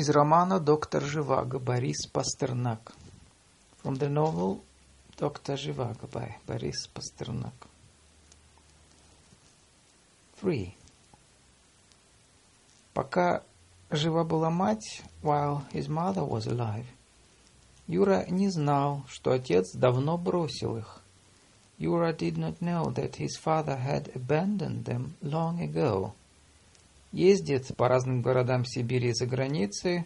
Из романа «Доктор Живаго» Борис Пастернак. From the novel Dr. Живаго by Борис Пастернак. 3. Пока жива была мать, while his mother was alive, Юра не знал, что отец давно бросил их. Юра did not know that his father had abandoned them long ago. Ездит по разным городам Сибири и за границей,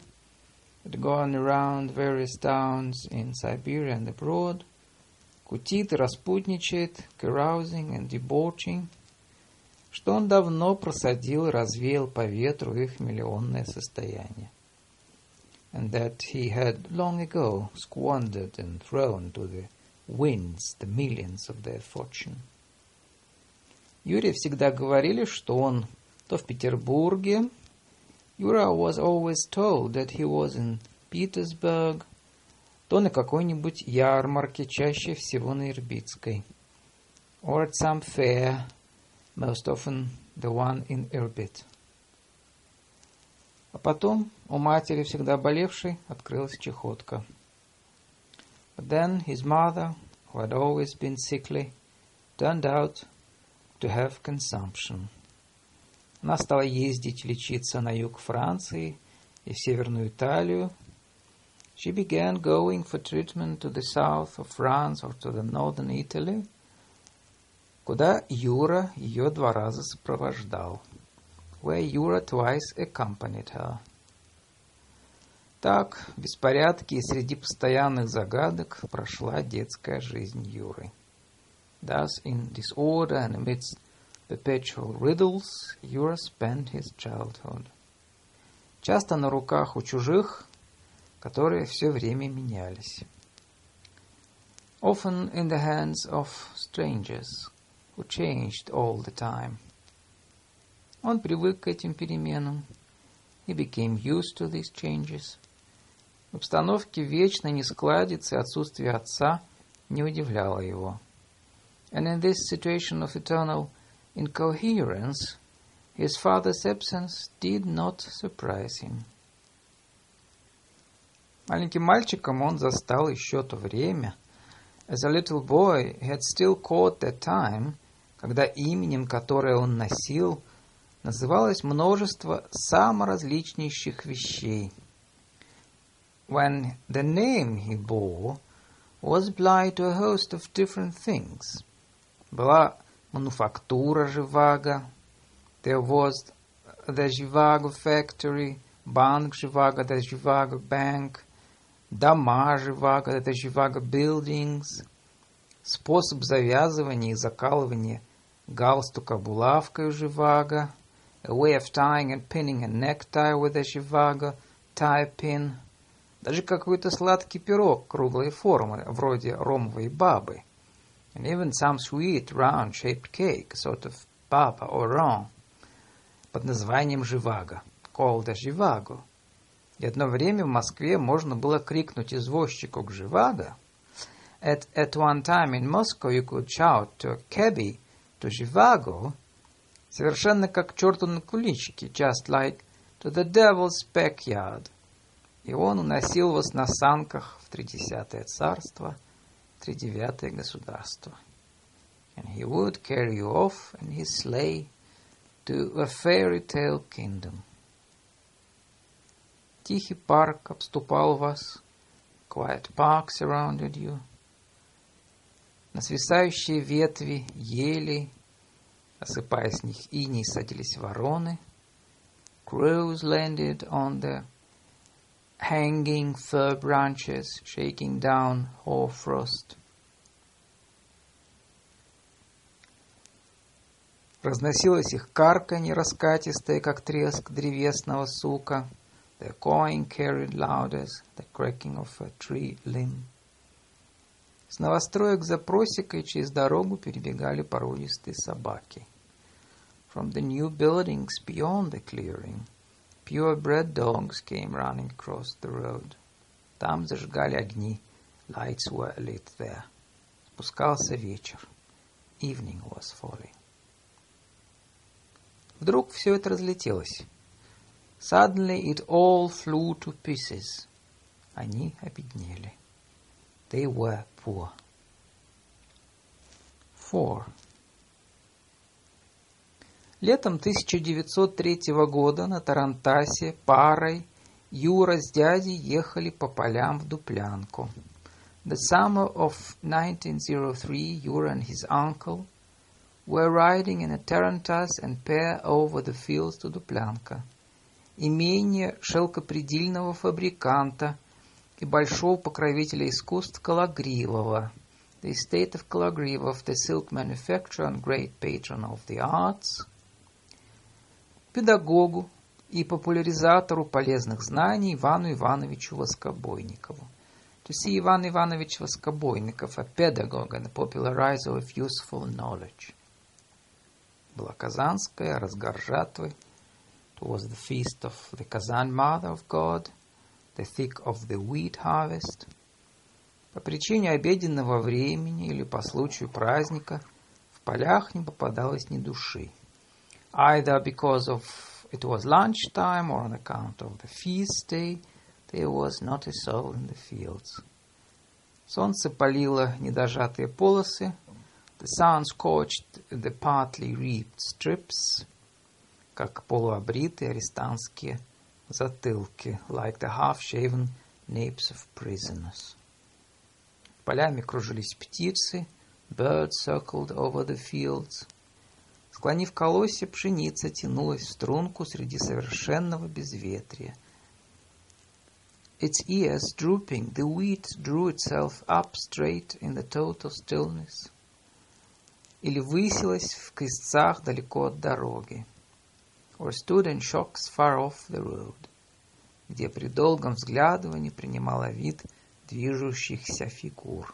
gone around various towns in Siberia and abroad, кутит и распутничает, carousing and debauching, что он давно просадил и развеял по ветру их миллионное состояние. And that he had long ago squandered and thrown to the winds the millions of their fortune. Юре всегда говорили, что он то в Петербурге. Юра was always told that he was in Petersburg, то на какой-нибудь ярмарке, чаще всего на Ирбитской. Or at some fair, most often the one in Irbit. А потом у матери, всегда болевшей, открылась чехотка. But then his mother, who had always been sickly, turned out to have consumption. Она стала ездить лечиться на юг Франции и в Северную Италию. She began going for treatment to the south of France or to the northern Italy, куда Юра ее два раза сопровождал, where Юра twice accompanied her. Так, в беспорядке и среди постоянных загадок прошла детская жизнь Юры. Thus, in disorder and amidst perpetual riddles, Юра spent his childhood. Часто на руках у чужих, которые все время менялись. Often in the hands of strangers, who changed all the time. Он привык к этим переменам. He became used to these changes. В обстановке вечной нескладицы отсутствие отца не удивляло его. And in this situation of eternal incoherence, his father's absence did not surprise him. Маленьким мальчиком он застал еще то время. As a little boy, he had still caught that time, когда именем, которое он носил, называлось множество саморазличнейших вещей. When the name he bore was applied to a host of different things. Была мануфактура Живаго. There was the Живаго factory, банк Живаго, the Живаgo bank, дома Живаго, the Живаго buildings, способ завязывания и закалывания галстука булавкой Живаго, a way of tying and pinning a necktie with a Живаго tie pin, даже какой-то сладкий пирог круглой формы, вроде ромовой бабы – and even some sweet round-shaped cake, sort of papa or ron, под названием Живаго, called a Живаго. И одно время в Москве можно было крикнуть извозчику к Живаго. At, at one time in Moscow you could shout to a cabby to Живаго, совершенно как черту на куличике, just like to the devil's backyard. И он уносил вас на санках в тридесятое царство – тридевятое государство. And he would carry you off in his sleigh to a fairy tale kingdom. Тихий парк обступал вас, quiet park surrounded you. На свисающие ветви ели, осыпая с них иней, садились вороны. Crows landed on the hanging fir branches, shaking down hoarfrost. Разносилось их карканье раскатистое, как треск древесного сука. Their cawing carried loud as the cracking of a tree limb. С новостроек за просекой через дорогу перебегали породистые собаки. From the new buildings beyond the clearing, Purebred dogs came running across the road. Там зажигали огни. Lights were lit there. Спускался вечер. Evening was falling. Вдруг все это разлетелось. Suddenly it all flew to pieces. Они обеднели. They were poor. Four. Летом 1903 года на Тарантасе парой Юра с дядей ехали по полям в Дуплянку. The summer of 1903, Yura and his uncle were riding in a tarantas and pair over the fields to Дуплянка. Имение шелкопредельного фабриканта и большого покровителя искусств Калагривова. The estate of Kalagriv the silk manufacturer and great patron of the arts. Педагогу и популяризатору полезных знаний Ивану Ивановичу Воскобойникову. To see Ivan Ivanovich Воскобойников, a pedagogue and a popularizer of useful knowledge. Была Казанская, разгар жатвы. It was the feast of the Kazan Mother of God, the thick of the wheat harvest. По причине обеденного времени или по случаю праздника в полях не попадалось ни души. Either because of it was lunchtime or on account of the feast day – There was not a soul in the fields. Солнце палило недожатые полосы. The sun scorched the partly reaped strips, как полуобритые арестантские затылки, like the half-shaven napes of prisoners. Полями кружились птицы, birds circled over the fields. Склонив колосья, пшеница тянулась в струнку среди совершенного безветрия. Its ears drooping, the wheat drew itself up straight in the total stillness. Или высилась в крестцах далеко от дороги. Or stood in shocks far off the road, где при долгом взглядывании принимала вид движущихся фигур.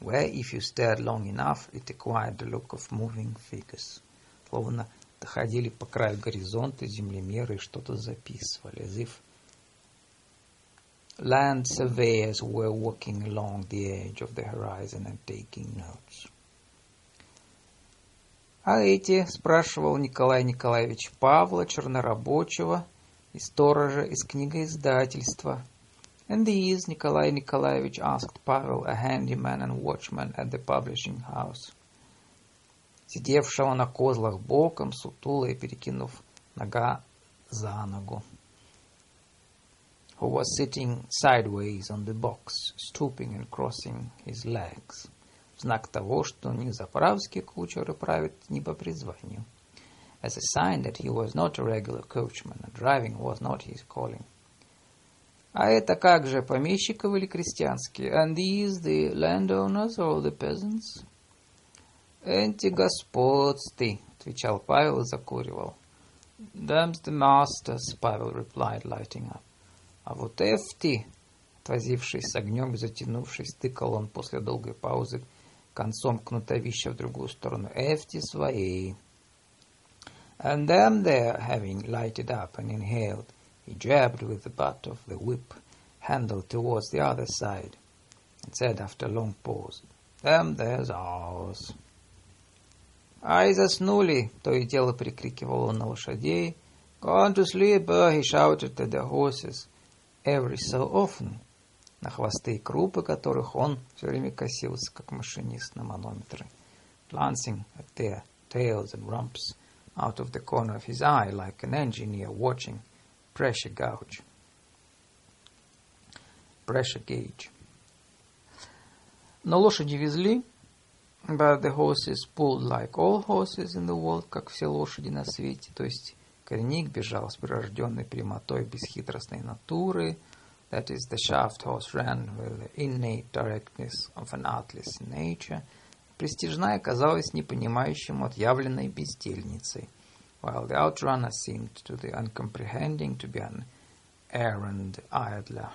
Where, if you stared long enough, it acquired the look of moving figures. Словно доходили по краю горизонта землемеры и что-то записывали, as if Land surveyors were walking along the edge of the horizon and taking notes. А эти, спрашивал Николай Николаевич Павла, чернорабочего и сторожа из книгоиздательства. And these, Nikolai Nikolaevich asked Pavel, a handyman and watchman at the publishing house, сидевшего на козлах боком, сутуло и перекинув нога за ногу who was sitting sideways on the box, stooping and crossing his legs, в знак того, что не заправский кучер и правит не по призванию, as a sign that he was not a regular coachman, and driving was not his calling. А это как же, помещиков или крестьянские? And these the landowners or the peasants? Эти господствы, отвечал Павел и закуривал. Them's the masters, Pavel replied, lighting up. А вот Эфти, отвозившись с огнем и затянувшись, тыкал он после долгой паузы концом кнутовища в другую сторону. Эфти свои. And them there, having lighted up and inhaled, he jabbed with the butt of the whip handle towards the other side, and said after a long pause, Them there's ours. Ай, заснули, то и дело прикрикивал он на лошадей. Gone to sleep, he shouted at the horses every so often, на хвосты и крупы которых он все время косился, как машинист на манометры, glancing at their tails and rumps out of the corner of his eye like an engineer watching pressure gauge. Pressure gauge. Но лошади везли, but the horses pulled like all horses in the world, как все лошади на свете, то есть Коренник бежал с прирожденной прямотой бесхитростной натуры, that is, the shaft horse ran with the innate directness of an artless nature, Престижная казалась непонимающим отъявленной бездельницей, while the outrunner seemed to the uncomprehending to be an errand idler,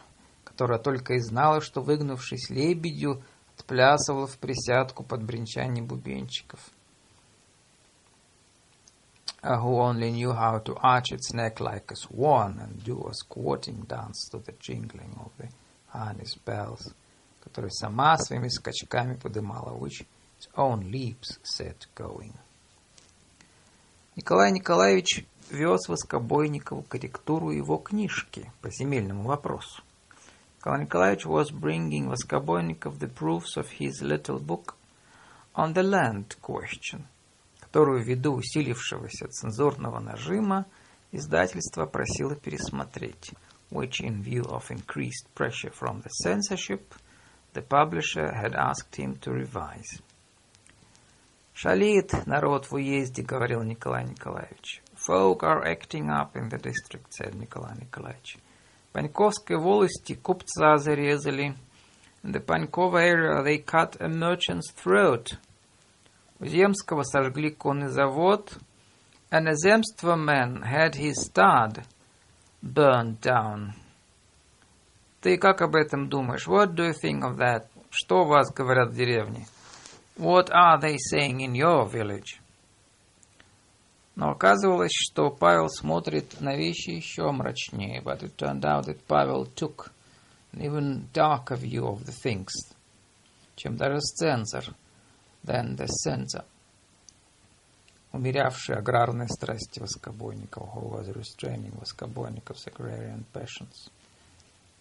которая только и знала, что, выгнувшись лебедью, отплясывала в присядку под бренчание бубенчиков – uh, who only knew how to arch its neck like a swan and do a squatting dance to the jingling of the harness bells, которая сама своими скачками подымала, which its own leaps set going. Николай Николаевич вез Воскобойникову корректуру его книжки по земельному вопросу. Николай Николаевич was bringing Воскобойников the proofs of his little book on the land question, которую ввиду усилившегося цензурного нажима издательство просило пересмотреть, which in view of increased pressure from the censorship, the publisher had asked him to revise. «Шалит народ в уезде», — говорил Николай Николаевич. «Folk are acting up in the district», — said Николай Николаевич. Паньковской волости купца зарезали. In the Панькова area they cut a merchant's throat. У Земского сожгли конный завод. And a man had his stud burned down. Ты как об этом думаешь? What do you think of that? Что у вас говорят в деревне? What are they saying in your village? Но оказывалось, что Павел смотрит на вещи еще мрачнее. But it turned out that Pavel took an even darker view of the things, чем даже цензор, than the censor. Умерявший аграрные страсти Воскобойников, who was restraining Воскобойников's agrarian passions.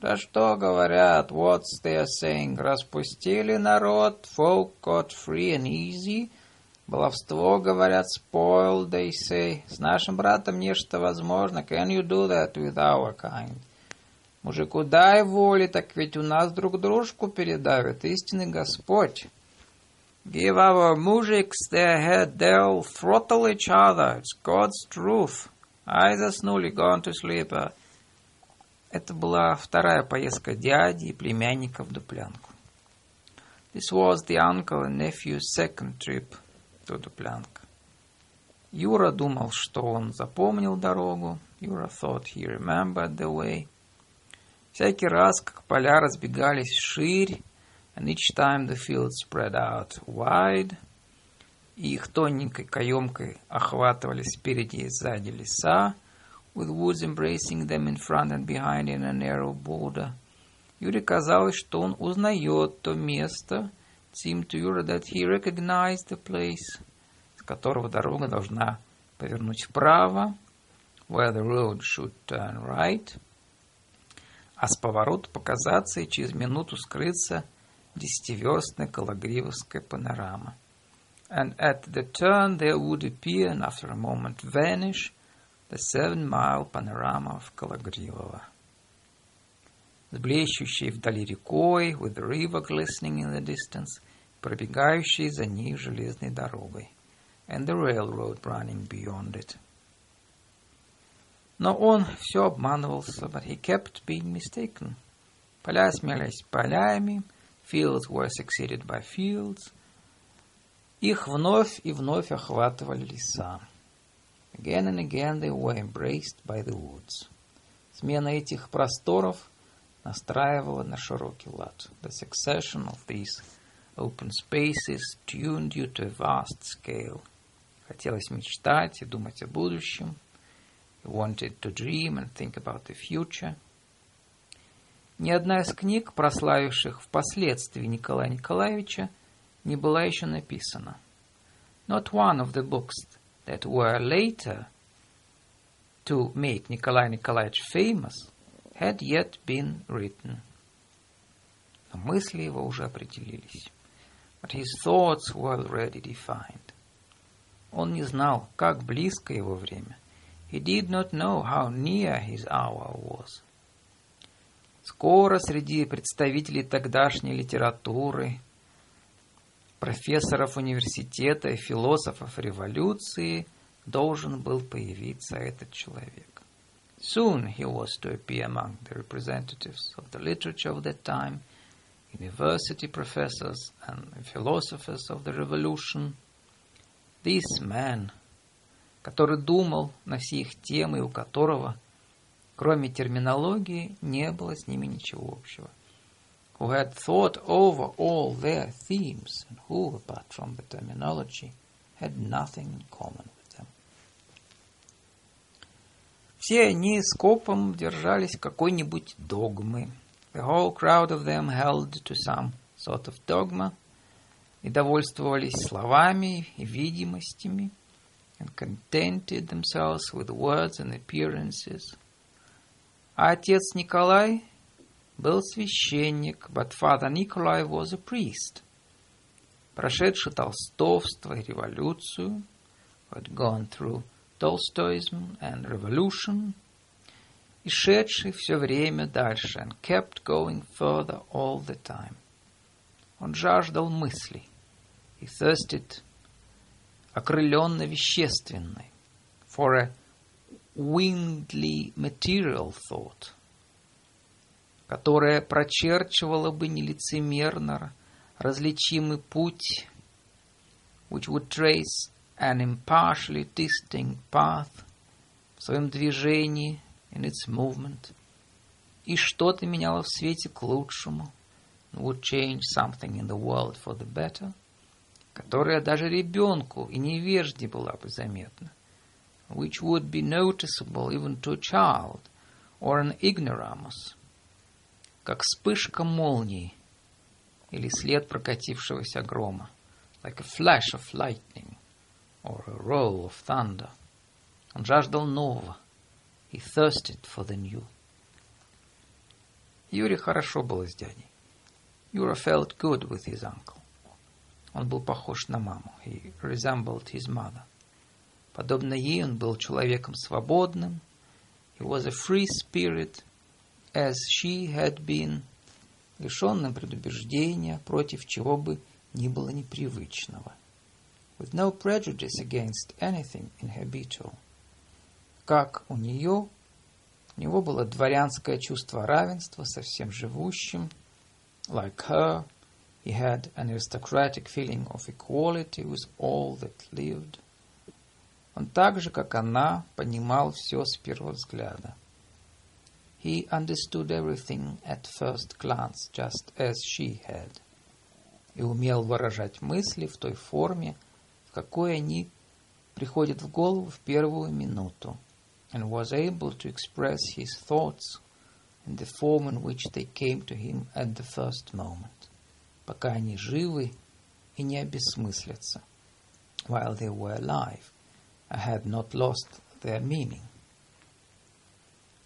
Да что говорят, what's they saying, распустили народ, folk got free and easy, баловство, говорят, spoiled, they say, с нашим братом нечто возможно, can you do that with our kind? Мужику дай воли, так ведь у нас друг дружку передавит истинный Господь. Give our mujiks their head, they'll throttle each other, it's God's truth. Ай, заснули, gone to sleep. Это была вторая поездка дяди и племянника в Дуплянку. This was the uncle and nephew's second trip to Дуплянка. Юра думал, что он запомнил дорогу. Юра thought he remembered the way. Всякий раз, как поля разбегались вширь, and each time the fields spread out wide, и их тоненькой каемкой охватывали спереди и сзади леса, with woods embracing them in front and behind in a narrow border. Юре казалось, что он узнает то место. It seemed to Юра that he recognized the place, с которого дорога должна повернуть вправо, where the road should turn right, а с поворота показаться и через минуту скрыться десятиверстная калагривовская панорама. And at the turn there would appear, and after a moment vanish, the seven-mile panorama of Kalagrilova. С блещущей вдали рекой, with the river glistening in the distance, пробегающей за ней железной дорогой, and the railroad running beyond it. Но он все обманывался, but he kept being mistaken. Поля сменялись полями, fields were succeeded by fields, их вновь и вновь охватывали леса. Again and again they were embraced by the woods. Смена этих просторов настраивала на широкий лад. The succession of these open spaces tuned you to a vast scale. Хотелось мечтать и думать о будущем. You wanted to dream and think about the future. Ни одна из книг, прославивших впоследствии Николая Николаевича, не была еще написана. Not one of the books that were later to make Nikolai Nikolaevich famous had yet been written. Но мысли его уже определились. But his thoughts were already defined. Он не знал, как близко его время. He did not know how near his hour was. Скоро среди представителей тогдашней литературы – профессоров университета и философов революции должен был появиться этот человек. Soon he was to appear among the representatives of the literature of that time, university professors and philosophers of the revolution. This man, который думал на все их темы, и у которого, кроме терминологии, не было с ними ничего общего – who had thought over all their themes and who, apart from the terminology, had nothing in common with them. Все они скопом держались какой-нибудь догмы. The whole crowd of them held to some sort of dogma и довольствовались словами и видимостями. and contented themselves with words and appearances. А отец Николай был священник, but Father Nikolai was a priest, прошедший толстовство и революцию, who had gone through Tolstoyism and revolution, и шедший все время дальше, and kept going further all the time. Он жаждал мыслей. He thirsted окрыленно вещественной, for a wingedly material thought, которая прочерчивала бы нелицемерно различимый путь, which would trace an impartially distinct path в своем движении, in its movement, и что-то меняло в свете к лучшему, would change something in the world for the better, которая даже ребенку и невежде была бы заметна, which would be noticeable even to a child or an ignoramus, как вспышка молнии или след прокатившегося грома, like a flash of lightning or a roll of thunder. Он жаждал нового. He thirsted for the new. Юре хорошо было с дядей. Юра felt good with his uncle. Он был похож на маму. He resembled his mother. Подобно ей он был человеком свободным. He was a free spirit, as she had been, лишенным предубеждения против чего бы ни было непривычного. With no prejudice against anything inhabitual. Как у нее, у него было дворянское чувство равенства со всем живущим. Like her, He had an aristocratic feeling of equality with all that lived. Он так же, как она, понимал все с первого взгляда. He understood everything at first glance, just as she had. И умел выражать мысли в той форме, в какой они приходят в голову в первую минуту, and was able to express his thoughts in the form in which they came to him at the first moment пока они живы и не обесмыслятся, while they were alive and had not lost their meaning.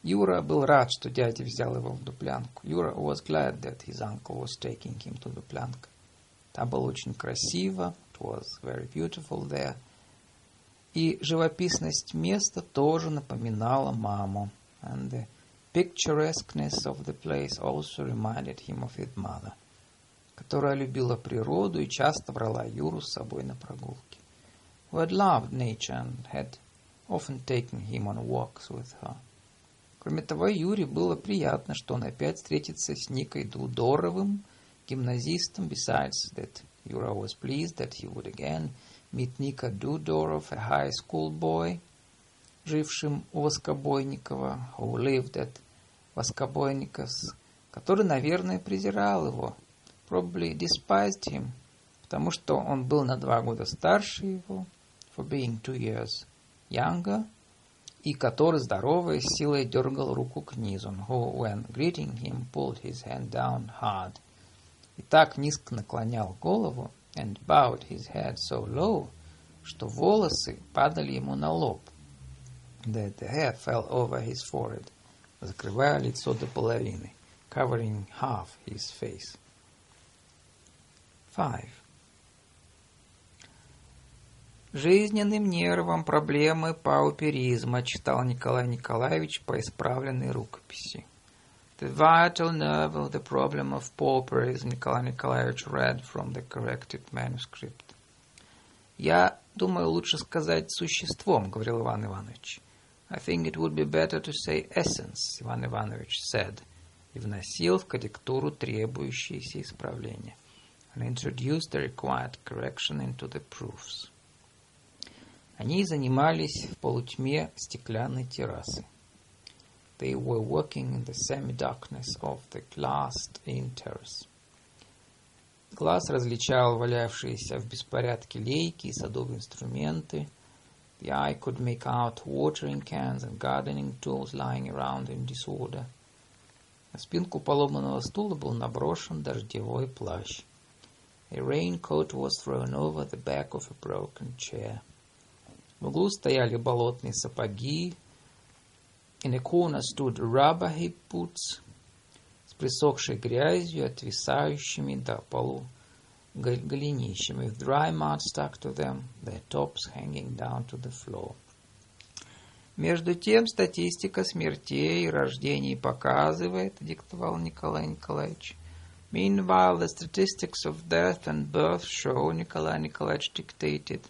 Юра был рад, что дядя взял его в дуплянку. Юра was glad that his uncle was taking him to дуплянка. Там было очень красиво, it was very beautiful there. И живописность места тоже напоминала маму. And the picturesqueness of the place also reminded him of his mother которая любила природу и часто брала Юру с собой на прогулки. Who had loved nature and had often taken him on walks with her. Кроме того, Юре было приятно, что он опять встретится с Никой Дудоровым, гимназистом, besides that Yura was pleased that he would again meet Nika Dudorov, a high school boy, жившим у Воскобойникова, who lived at Воскобойниковs, который, наверное, презирал его, probably despised him, потому что он был на два года старше его, for being two years younger, и который, здоровой силой дергал руку к низу, who, when greeting him, pulled his hand down hard, и так низко наклонял голову, and bowed his head so low, что волосы падали ему на лоб, that the hair fell over his forehead, закрывая лицо до половины, covering half his face. 5. Жизненным нервом проблемы пауперизма читал Николай Николаевич по исправленной рукописи. The vital nerve of the problem of pauperism Николай Николаевич read from the corrected manuscript. Я думаю, лучше сказать существом, говорил Иван Иванович. I think it would be better to say essence, Иван Иванович said, и вносил в корректуру требующиеся исправления and introduced the required correction into the proofs. Они занимались в полутьме стеклянной террасы. They were working in the semi-darkness of the glassed-in terrace. Глаз различал валявшиеся в беспорядке лейки и садовые инструменты. The eye could make out watering cans and gardening tools lying around in disorder. На спинку поломанного стула был наброшен дождевой плащ. A raincoat was thrown over the back of a broken chair. В углу стояли болотные сапоги. In a corner stood rubber hip boots с присохшей грязью, отвисающими до полу голенищами, with dry mud stuck to them, their tops hanging down to the floor. Между тем, статистика смертей и рождений показывает, диктовал Николай Николаевич. Meanwhile, the statistics of death and birth show, Николай Николаевич dictated.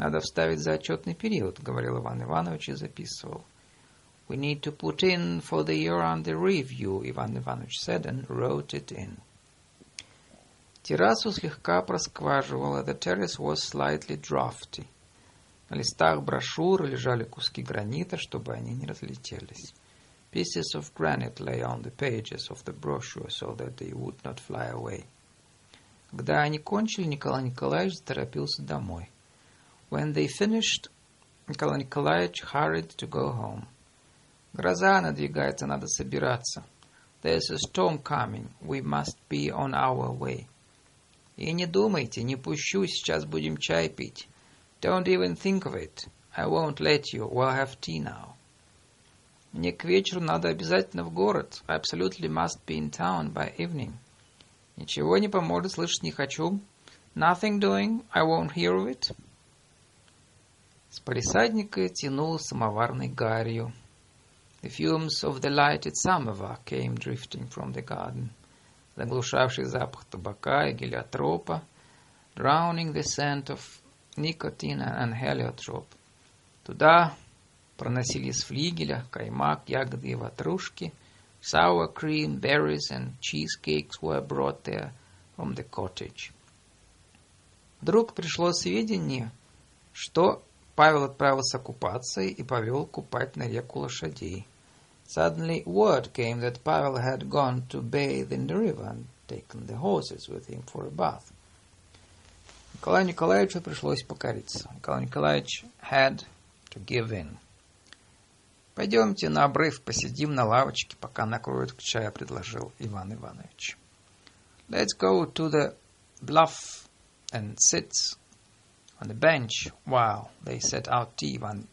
Надо вставить за отчетный период, говорил Иван Иванович и записывал. We need to put in for the year under review, Иван Иванович said and wrote it in. Террасу слегка проскваживало. The terrace was slightly drafty. На листах брошюры лежали куски гранита, чтобы они не разлетелись. Pieces of granite lay on the pages of the brochure so that they would not fly away. Когда они кончили, Николай Николаевич торопился домой. When they finished, Николай Николаевич hurried to go home. Гроза надвигается, надо собираться. There's a storm coming. We must be on our way. И не думайте, не пущу, сейчас будем чай пить. Don't even think of it. I won't let you. We'll have tea now. Мне к вечеру надо обязательно в город. I absolutely must be in town by evening. Ничего не поможет, слышать не хочу. Nothing doing. I won't hear of it. С палисадника тянуло самоварной гарью. The fumes of the lighted samovar came drifting from the garden, заглушавший запах табака и гелиотропа, drowning the scent of nicotine and heliotrope. Туда проносились флигеля, каймак, ягоды и ватрушки. Sour cream, berries and cheesecakes were brought there from the cottage. Вдруг пришло сведение, что Павел отправился купаться и повел купать на реку лошадей. Suddenly word came that Pavel had gone to bathe in the river and taken the horses with him for a bath. Николаю Николаевичу пришлось покориться. Николай Николаевич had to give in. «Пойдемте на обрыв, посидим на лавочке, пока накроют к чаю», — предложил Иван Иванович. «Let's go to the bluff and sit on the bench while they set out tea», — Иван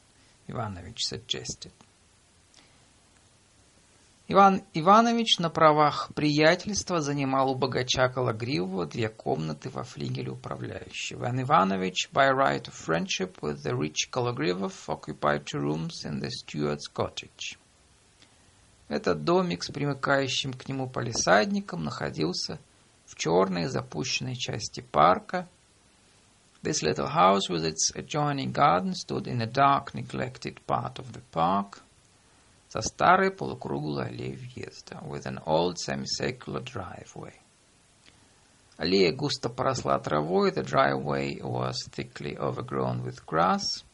Иванович suggested. Иван Иванович на правах приятельства занимал у богача Калагривого две комнаты во флигеле управляющего. Иван Иванович, by right of friendship with the rich Kalagривов, occupied two rooms in the steward's cottage. Этот домик с примыкающим к нему палисадником находился в черной запущенной части парка. This little house with its adjoining garden stood in a dark, neglected part of the park – со старой полукруглой аллеей въезда, with an old semicircular driveway. Аллея густо поросла травой, the driveway was thickly overgrown with grass.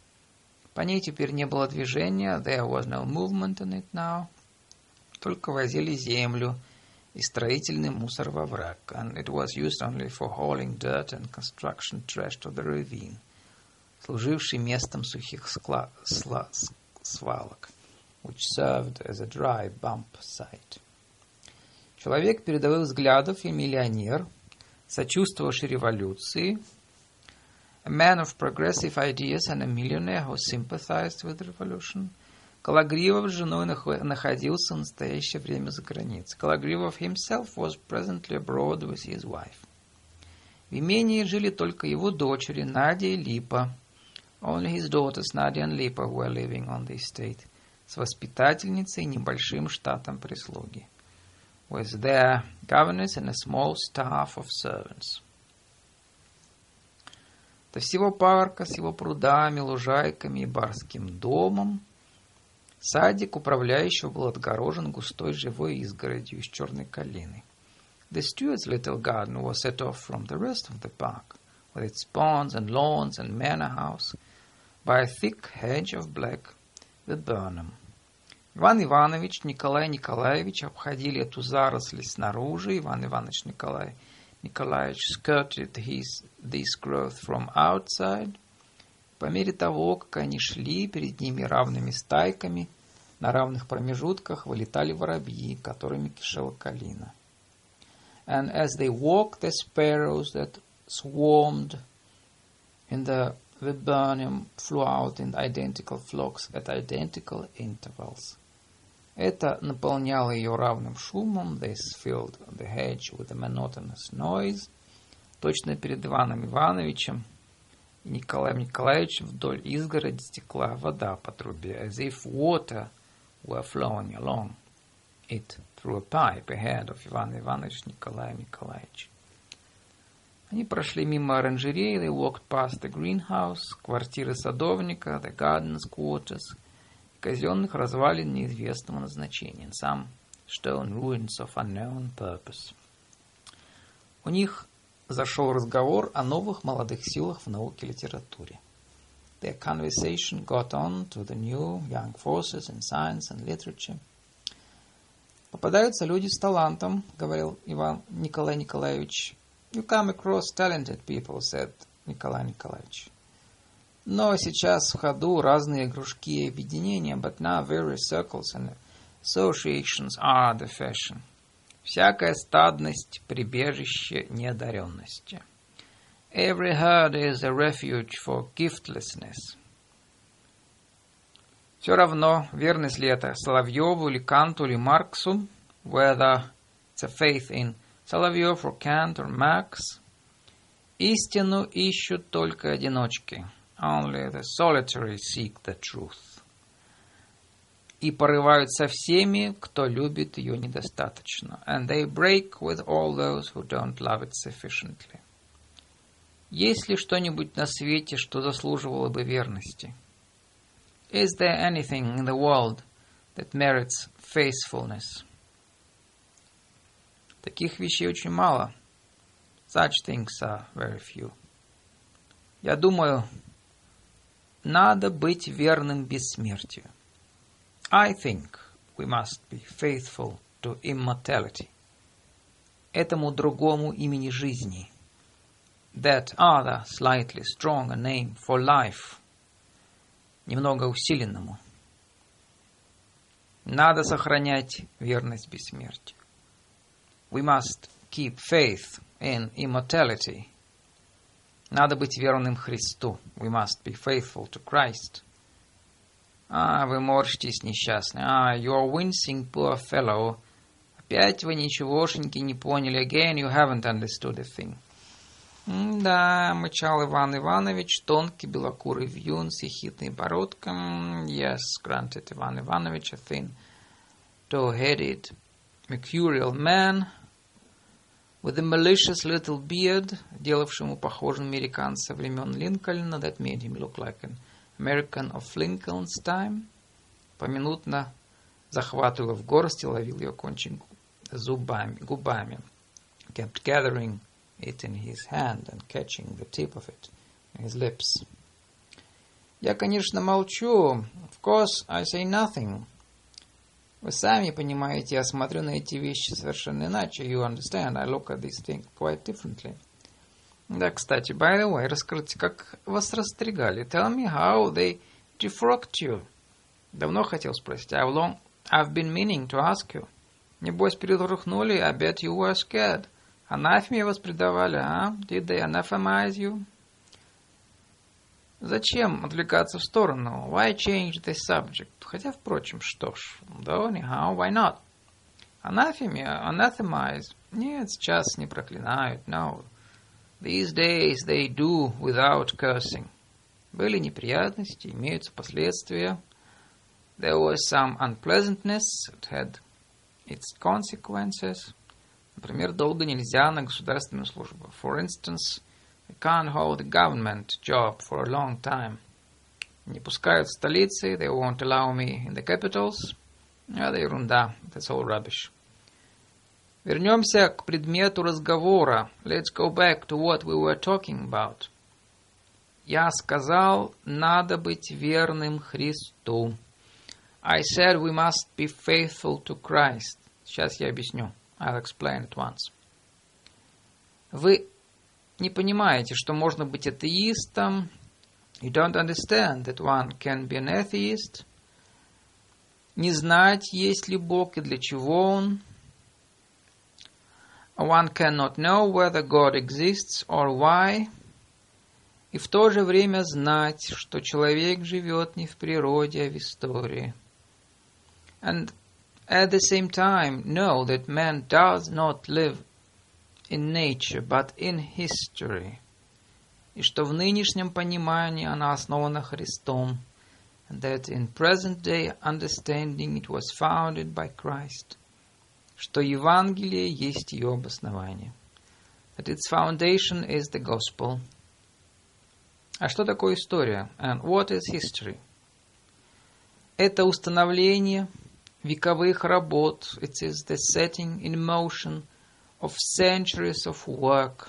По ней теперь не было движения, there was no movement on it now. Только возили землю и строительный мусор во враг, and it was used only for hauling dirt and construction trash to the ravine, служивший местом сухих скла, сла, свалок which served as a dry bump site. Человек передовых взглядов и миллионер, сочувствовавший революции, a man of progressive ideas and a millionaire who sympathized with the revolution, Калагривов с женой находился в настоящее время за границей. Калагривов himself was presently abroad with his wife. В имении жили только его дочери Надя и Липа. Only his daughters Nadia and Lipa were living on the estate с воспитательницей и небольшим штатом прислуги. With their governess and a small staff of servants. До всего парка с его прудами, лужайками и барским домом садик управляющего был отгорожен густой живой изгородью из черной калины. The steward's little garden was set off from the rest of the park, with its ponds and lawns and manor house, by a thick hedge of black viburnum. Иван Иванович, Николай Николаевич обходили эту заросль снаружи. Иван Иванович Николай Николаевич skirted his, this growth from outside. По мере того, как они шли, перед ними равными стайками, на равных промежутках вылетали воробьи, которыми кишела калина. And as they walked, the sparrows that swarmed in the burning flew out in identical flocks at identical intervals. Это наполняло ее равным шумом. This filled the hedge with a monotonous noise. Точно перед Иваном Ивановичем Николаем Николаевичем вдоль изгороди стекла вода по трубе, as if water were flowing along it through a pipe ahead of Ивана Ивановича Николая Николаевича. Они прошли мимо оранжереи, they walked past the greenhouse, квартиры садовника, the gardener's quarters, казенных развалин неизвестного назначения, some stone ruins of unknown purpose. У них зашел разговор о новых молодых силах в науке и литературе. Their conversation got on to the new young forces in science and literature. Попадаются люди с талантом, говорил Иван Николай Николаевич. You come across talented people, said Николай Николаевич. Но сейчас в ходу разные кружки и объединения, but now various circles and associations are the fashion. Всякая стадность – прибежище неодаренности. Every herd is a refuge for giftlessness. Все равно, верность ли это Соловьеву или Канту или Марксу, whether it's a faith in Соловьев or Kant or Marx, истину ищут только одиночки – Only the solitary seek the truth. И порывают со всеми, кто любит ее недостаточно. And they break with all those who don't love it sufficiently. Есть ли что-нибудь на свете, что заслуживало бы верности? Is there anything in the world that merits faithfulness? Таких вещей очень мало. Such things are very few. Я думаю, надо быть верным бессмертию. I think we must be faithful to immortality. Этому другому имени жизни. That other slightly stronger name for life. Немного усиленному. Надо сохранять верность бессмертию. We must keep faith in immortality. Надо быть верным Христу. We must be faithful to Christ. А, вы морщитесь, несчастный. А, you're wincing, poor fellow. Опять вы ничегошеньки не поняли. Again, you haven't understood a thing. «Да», — мычал Иван Иванович, тонкий белокурый вьюн с ехидной бородкой. «Yes», — granted Иван Иванович, a thin, tow-headed, mercurial man — with a malicious little beard, делавшему похожим американца времен Линкольна, that made him look like an American of Lincoln's time, поминутно захватывая в горсть и ловил ее кончик зубами, губами, kept gathering it in his hand and catching the tip of it in his lips. Я, конечно, молчу. Of course, I say nothing. Вы сами понимаете, я смотрю на эти вещи совершенно иначе. You understand, I look at these things quite differently. Да, кстати, by the way, расскажите, как вас растригали. Tell me how they defrocked you. Давно хотел спросить. How long I've been meaning to ask you. Небось, перетрухнули, I bet you were scared. Анафеме вас предавали, а? Did they anathemize you? Зачем отвлекаться в сторону? Why change the subject? Хотя, впрочем, что ж, да, anyhow, why not? Анафеме, anathemize. Нет, сейчас не проклинают, no. These days they do without cursing. Были неприятности, имеются последствия. There was some unpleasantness, it had its consequences. Например, долго нельзя на государственную службу. For instance, I can't hold a government job for a long time. Не пускают в столицы, they won't allow me in the capitals. Это ерунда, that's all rubbish. Вернемся к предмету разговора. Let's go back to what we were talking about. Я сказал, надо быть верным Христу. I said we must be faithful to Christ. Сейчас я объясню. I'll explain it once. Вы не понимаете, что можно быть атеистом. You don't understand that one can be an atheist. Не знать, есть ли Бог и для чего Он. One cannot know whether God exists or why. и в то же время знать, что человек живет не в природе, а в истории. And at the same time know that man does not live in nature, but in history. И что в нынешнем понимании она основана Христом. And that in present day understanding it was founded by Christ. Что Евангелие есть ее обоснование. That its foundation is the gospel. А что такое история? And what is history? Это установление вековых работ. It is the setting in motion of centuries of work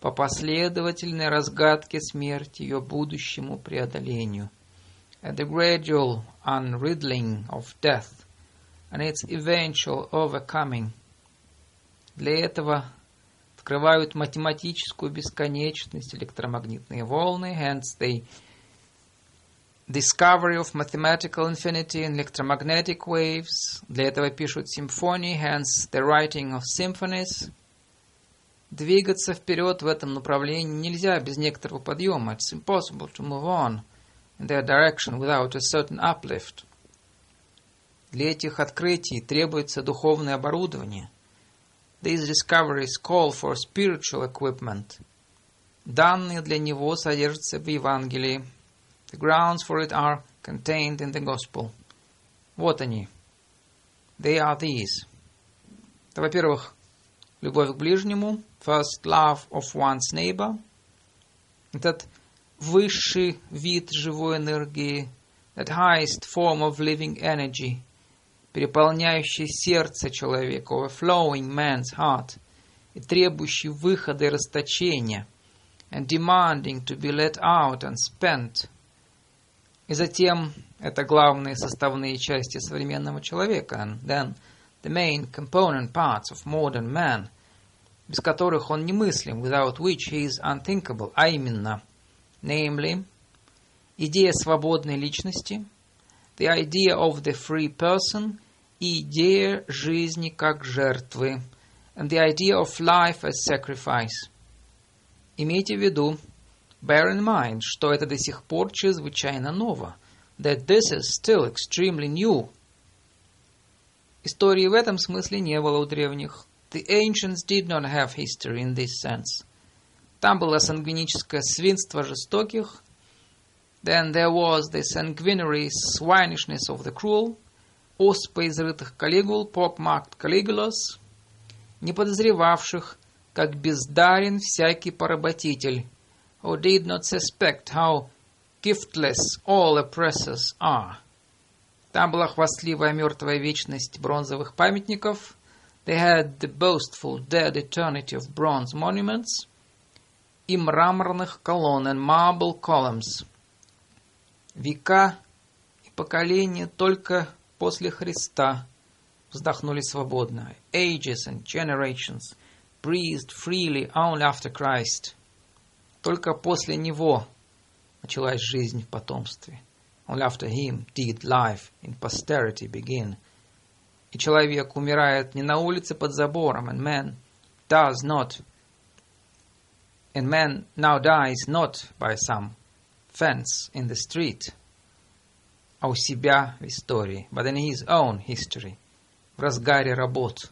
по последовательной разгадке смерти ее будущему преодолению. And the gradual unriddling of death and its eventual overcoming. Для этого открывают математическую бесконечность электромагнитные волны, hence the discovery of mathematical infinity in electromagnetic waves. Для этого пишут симфонии, hence the writing of symphonies. Двигаться вперед в этом направлении нельзя без некоторого подъема. It's impossible to move on in that direction without a certain uplift. Для этих открытий требуется духовное оборудование – These discoveries call for spiritual equipment. Данные для него содержатся в Евангелии. The grounds for it are contained in the Gospel. Вот они. They are these. Во-первых, любовь к ближнему. First, love of one's neighbor. Этот высший вид живой энергии. That highest form of living energy – переполняющий сердце человека, overflowing man's heart, и требующий выхода и расточения, and demanding to be let out and spent. И затем это главные составные части современного человека, and then the main component parts of modern man, без которых он немыслим, without which he is unthinkable, а именно, namely, идея свободной личности – the idea of the free person идея жизни как жертвы, and the idea of life as sacrifice. Имейте в виду, bear in mind, что это до сих пор чрезвычайно ново, that this is still extremely new. Истории в этом смысле не было у древних. The ancients did not have history in this sense. Там было сангвиническое свинство жестоких, Then there was the sanguinary swinishness of the cruel, оспа изрытых калигул, pockmarked Caligulus, не подозревавших, как бездарен всякий поработитель, who did not suspect how giftless all oppressors are. Там была хвастливая мертвая вечность бронзовых памятников. They had the boastful dead eternity of bronze monuments и мраморных колонн and marble columns – Века и поколения только после Христа вздохнули свободно. Ages and generations breathed freely only after Christ. Только после Него началась жизнь в потомстве. Only after Him did life in posterity begin. И человек умирает не на улице под забором, and man does not, and man now dies not by some fence in the street, а у себя в истории, but in his own history, в разгаре работ,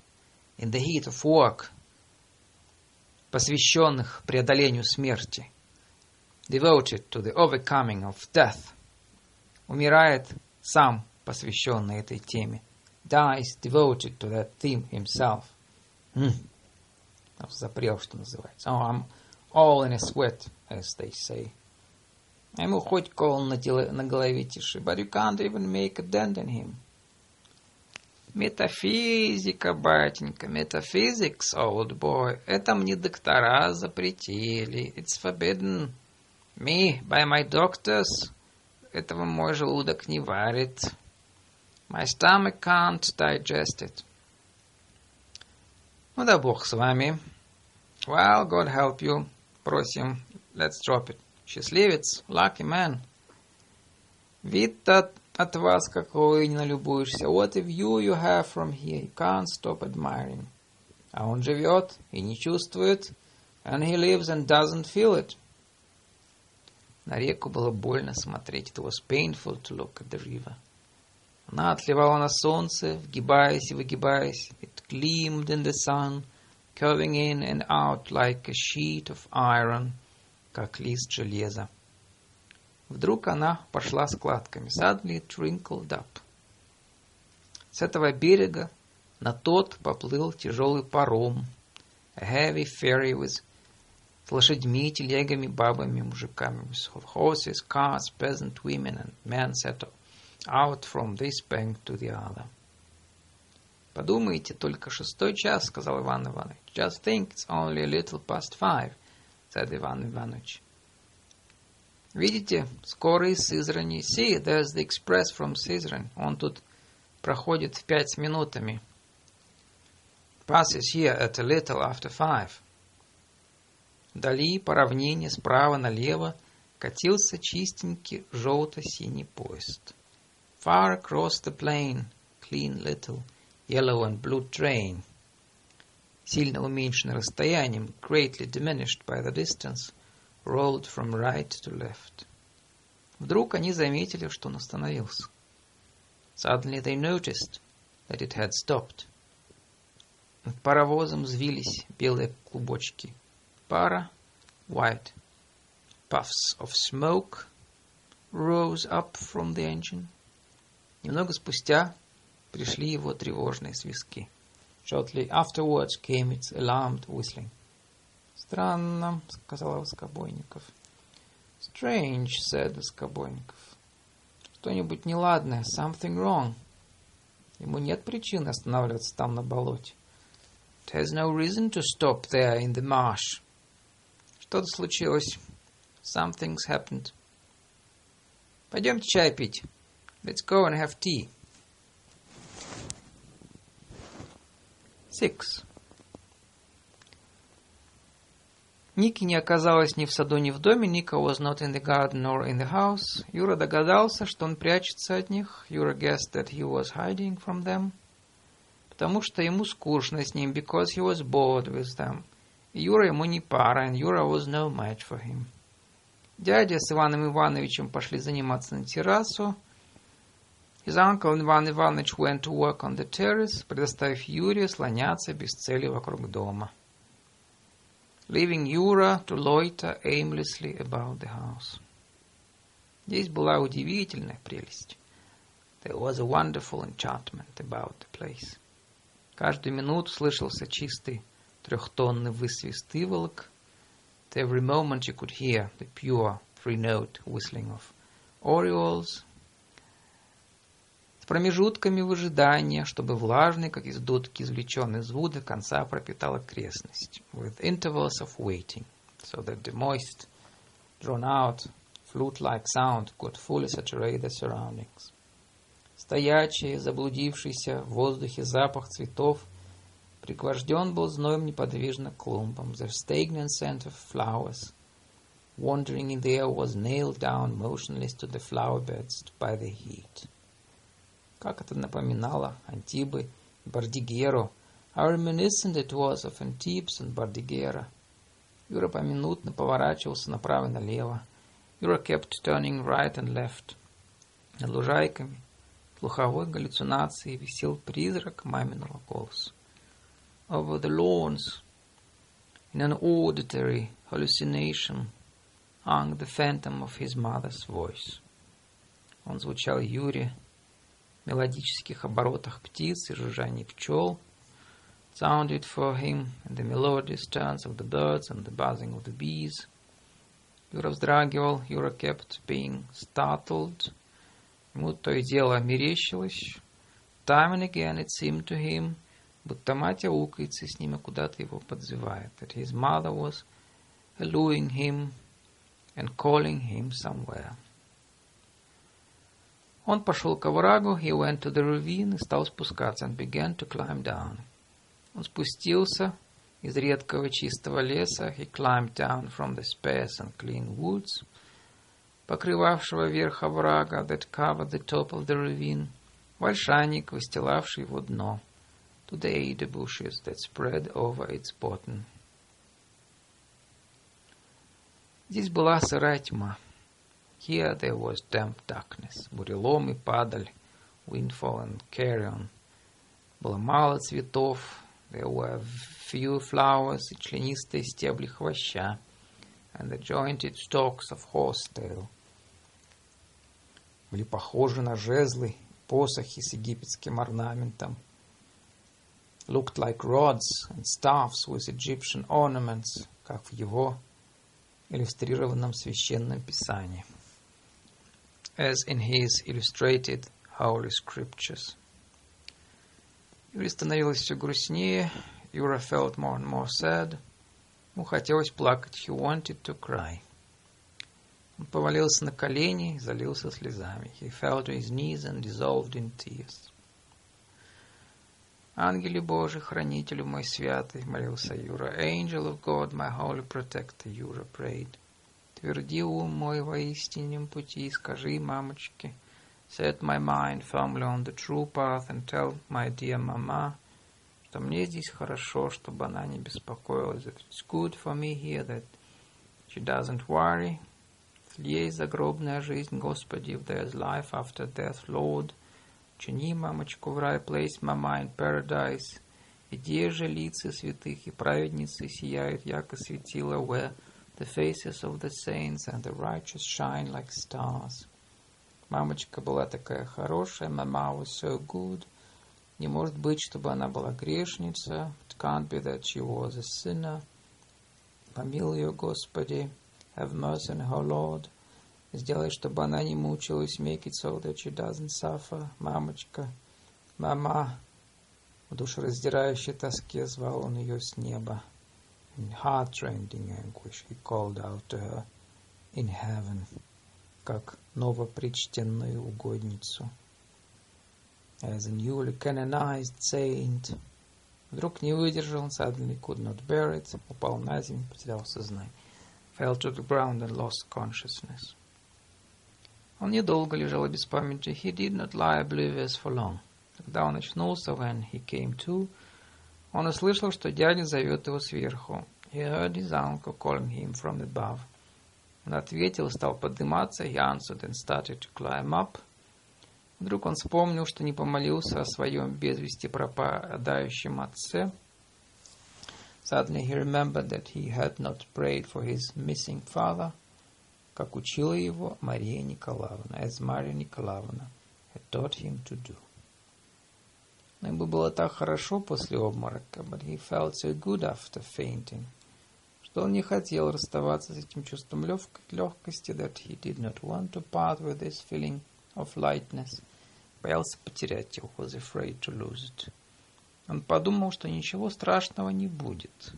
in the heat of work, посвященных преодолению смерти, devoted to the overcoming of death, умирает сам посвященный этой теме, dies devoted to that theme himself. Mm. Запрел, что называется. Oh, I'm all in a sweat, as they say. Ему хоть кол на, теле, на голове тиши, but you can't even make a dent in him. Метафизика, батенька, метафизикс, old boy, это мне доктора запретили. It's forbidden. Me, by my doctors, этого мой желудок не варит. My stomach can't digest it. Ну да бог с вами. Well, God help you. Просим, let's drop it. Счастливец, lucky man. Вид от, от вас какой не налюбуешься. What a view you have from here. You can't stop admiring. А он живет и не чувствует. And he lives and doesn't feel it. На реку было больно смотреть. It was painful to look at the river. Она отливала на солнце, вгибаясь и выгибаясь. It gleamed in the sun, curving in and out like a sheet of iron, как лист железа. Вдруг она пошла складками. Suddenly it wrinkled up. С этого берега на тот поплыл тяжелый паром. A heavy ferry with с лошадьми, телегами, бабами, мужиками, with horses, cars, peasant women and men set out from this bank to the other. Подумайте, только шестой час, сказал Иван Иванович. Just think, it's only a little past five, said Иван Иванович. Видите, скоро из Сызрани. See, there's the express from Сызрань. Он тут проходит в пять минутами. Passes here at a little after five. Вдали по равнине справа налево катился чистенький желто-синий поезд. Far across the plain, clean little yellow and blue train, сильно уменьшенный расстоянием, greatly diminished by the distance, rolled from right to left. Вдруг они заметили, что он остановился. Suddenly they noticed that it had stopped. Над паровозом взвились белые клубочки. Пара, white. Puffs of smoke rose up from the engine. Немного спустя пришли его тревожные свистки. Shortly afterwards came its alarmed whistling. Странно, сказал Воскобойников. Strange, said Воскобойников. Что-нибудь неладное, something wrong. Ему нет причины останавливаться там на болоте. It has no reason to stop there in the marsh. Что-то случилось. Something's happened. Пойдемте чай пить. Let's go and have tea. Six. Ники не оказалось ни в саду, ни в доме. Ника was not in the garden nor in the house. Юра догадался, что он прячется от них. Юра guessed that he was hiding from them. Потому что ему скучно с ним, because he was bored with them. И Юра ему не пара, and Юра was no match for him. Дядя с Иваном Ивановичем пошли заниматься на террасу. His uncle Иван Иванович went to work on the terrace, предоставив Юре слоняться без цели вокруг дома. leaving Yura to loiter aimlessly about the house. Здесь была удивительная прелесть. There was a wonderful enchantment about the place. Каждую минуту слышался чистый трехтонный высвист иволок. Every moment you could hear the pure three-note whistling of orioles, промежутками выжидания, чтобы влажный, как из дудки извлеченный звук до конца пропитал окрестность. With intervals of waiting, so that the moist, drawn out, flute-like sound could fully saturate the surroundings. Стоячий, заблудившийся в воздухе запах цветов пригвожден был зноем неподвижно клумбам. The stagnant scent of flowers wandering in the air was nailed down motionless to the flower beds by the heat. Как это напоминало Антибы и Бардигеру. How reminiscent it was of Antibes and Bardigera. Юра поминутно поворачивался направо и налево. Юра kept turning right and left. Над лужайками слуховой галлюцинации висел призрак маминого голоса. Over the lawns, in an auditory hallucination, hung the phantom of his mother's voice. Он звучал Юре, мелодических оборотах птиц и жужжании пчел, sounded for him in the melodious turns of the birds and the buzzing of the bees. Юра вздрагивал, Юра kept being startled. Ему то и дело мерещилось. Time and again it seemed to him, будто мать аукается с ними куда-то его подзывает. That his mother was hallooing him and calling him somewhere. Он пошел к оврагу, he went to the ravine и стал спускаться, and began to climb down. Он спустился из редкого чистого леса, he climbed down from the sparse and clean woods, покрывавшего верх оврага, that covered the top of the ravine, вальшаник, выстилавший его дно, to the ada bushes that spread over its bottom. Здесь была сырая тьма. Here there was damp darkness, бурелом и падаль, windfall and carrion. Было мало цветов, there were few flowers и членистые стебли хвоща, and the jointed stalks of horsetail. Были похожи на жезлы, посохи с египетским орнаментом. Looked like rods and staffs with Egyptian ornaments, как в его иллюстрированном священном писании. As in his illustrated Holy Scriptures. Юре становилось все грустнее, Юра felt more and more sad. Ему хотелось плакать, he wanted to cry. Он повалился на колени и залился слезами. He fell to his knees and dissolved in tears. Ангеле Божий, хранителю мой святый, молился Юра. Angel of God, my holy protector, Юра prayed. Тверди ум мой во истинном пути, скажи мамочке. Set my mind firmly on the true path and tell my dear mama, что мне здесь хорошо, чтобы она не беспокоилась. That it's good for me here, that she doesn't worry. Есть загробная жизнь, Господи, if there's life after death, Lord. Чини, мамочку, в рай, place mama in paradise. Где же лица святых и праведницы сияют, яко светила, where the faces of the saints and the righteous shine like stars. Мамочка была такая хорошая, mama was so good. Не может быть, чтобы она была грешница. It can't be that she was a sinner. Помилуй ее, Господи. Have mercy on her, Lord. Сделай, чтобы она не мучилась. Make it so that she doesn't suffer. Мамочка, мама. В душераздирающей тоске звал он ее с неба. In heart-rending anguish he called out to her in heaven, как новопричтенную угодницу. As a newly canonized saint. Вдруг не выдержал, suddenly could not bear it, упал на землю, потерял сознание fell to the ground and lost consciousness. Он недолго лежал без памяти. He did not lie oblivious for long. Когда он очнулся, when he came to, он услышал, что дядя зовет его сверху. He heard his uncle calling him from above. Он ответил, стал подниматься. He answered and started to climb up. Вдруг он вспомнил, что не помолился о своем без вести пропадающем отце. Suddenly he remembered that he had not prayed for his missing father, как учила его Мария Николаевна, as Maria Николаевна had taught him to do. Ему было так хорошо после обморока, but he felt so good after fainting, что он не хотел расставаться с этим чувством легкости, that he did not want to part with this feeling of lightness, боялся потерять его, was afraid to lose it. Он подумал, что ничего страшного не будет.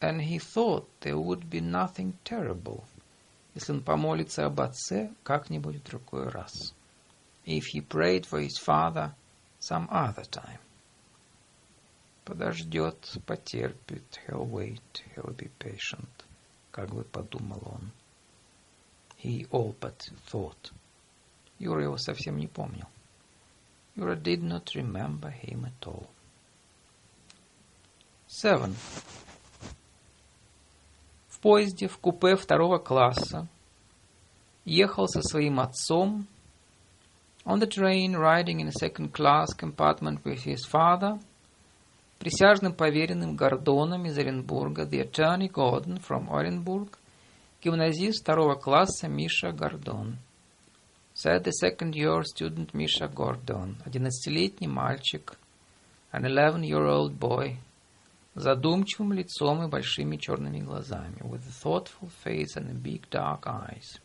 And he thought there would be nothing terrible, если он помолится об отце как-нибудь в другой раз. If he prayed for his father some other time. Подождет, потерпит, he'll wait, he'll be patient, как бы подумал он. He all but thought. Юра его совсем не помнил. Юра did not remember him at all. Seven. В поезде в купе второго класса ехал со своим отцом on the train riding in a second class compartment with his father, присяжным поверенным Гордоном из Оренбурга, the attorney Gordon from Orenburg, гимназист второго класса Миша Гордон. Said the second year student Misha Gordon, одиннадцатилетний мальчик, an eleven-year-old boy, задумчивым лицом и большими черными глазами, with a thoughtful face and big dark eyes.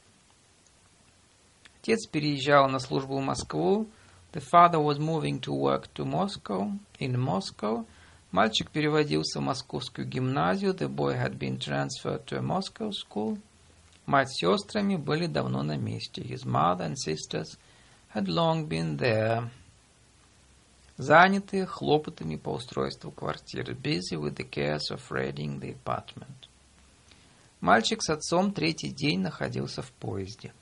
Отец переезжал на службу в Москву. The father was moving to work to Moscow, in Moscow. Мальчик переводился в московскую гимназию. The boy had been transferred to a Moscow school. Мать с сестрами были давно на месте. His mother and sisters had long been there занятые хлопотами по устройству квартиры, busy with the cares of readying the apartment. Мальчик с отцом третий день находился в поезде.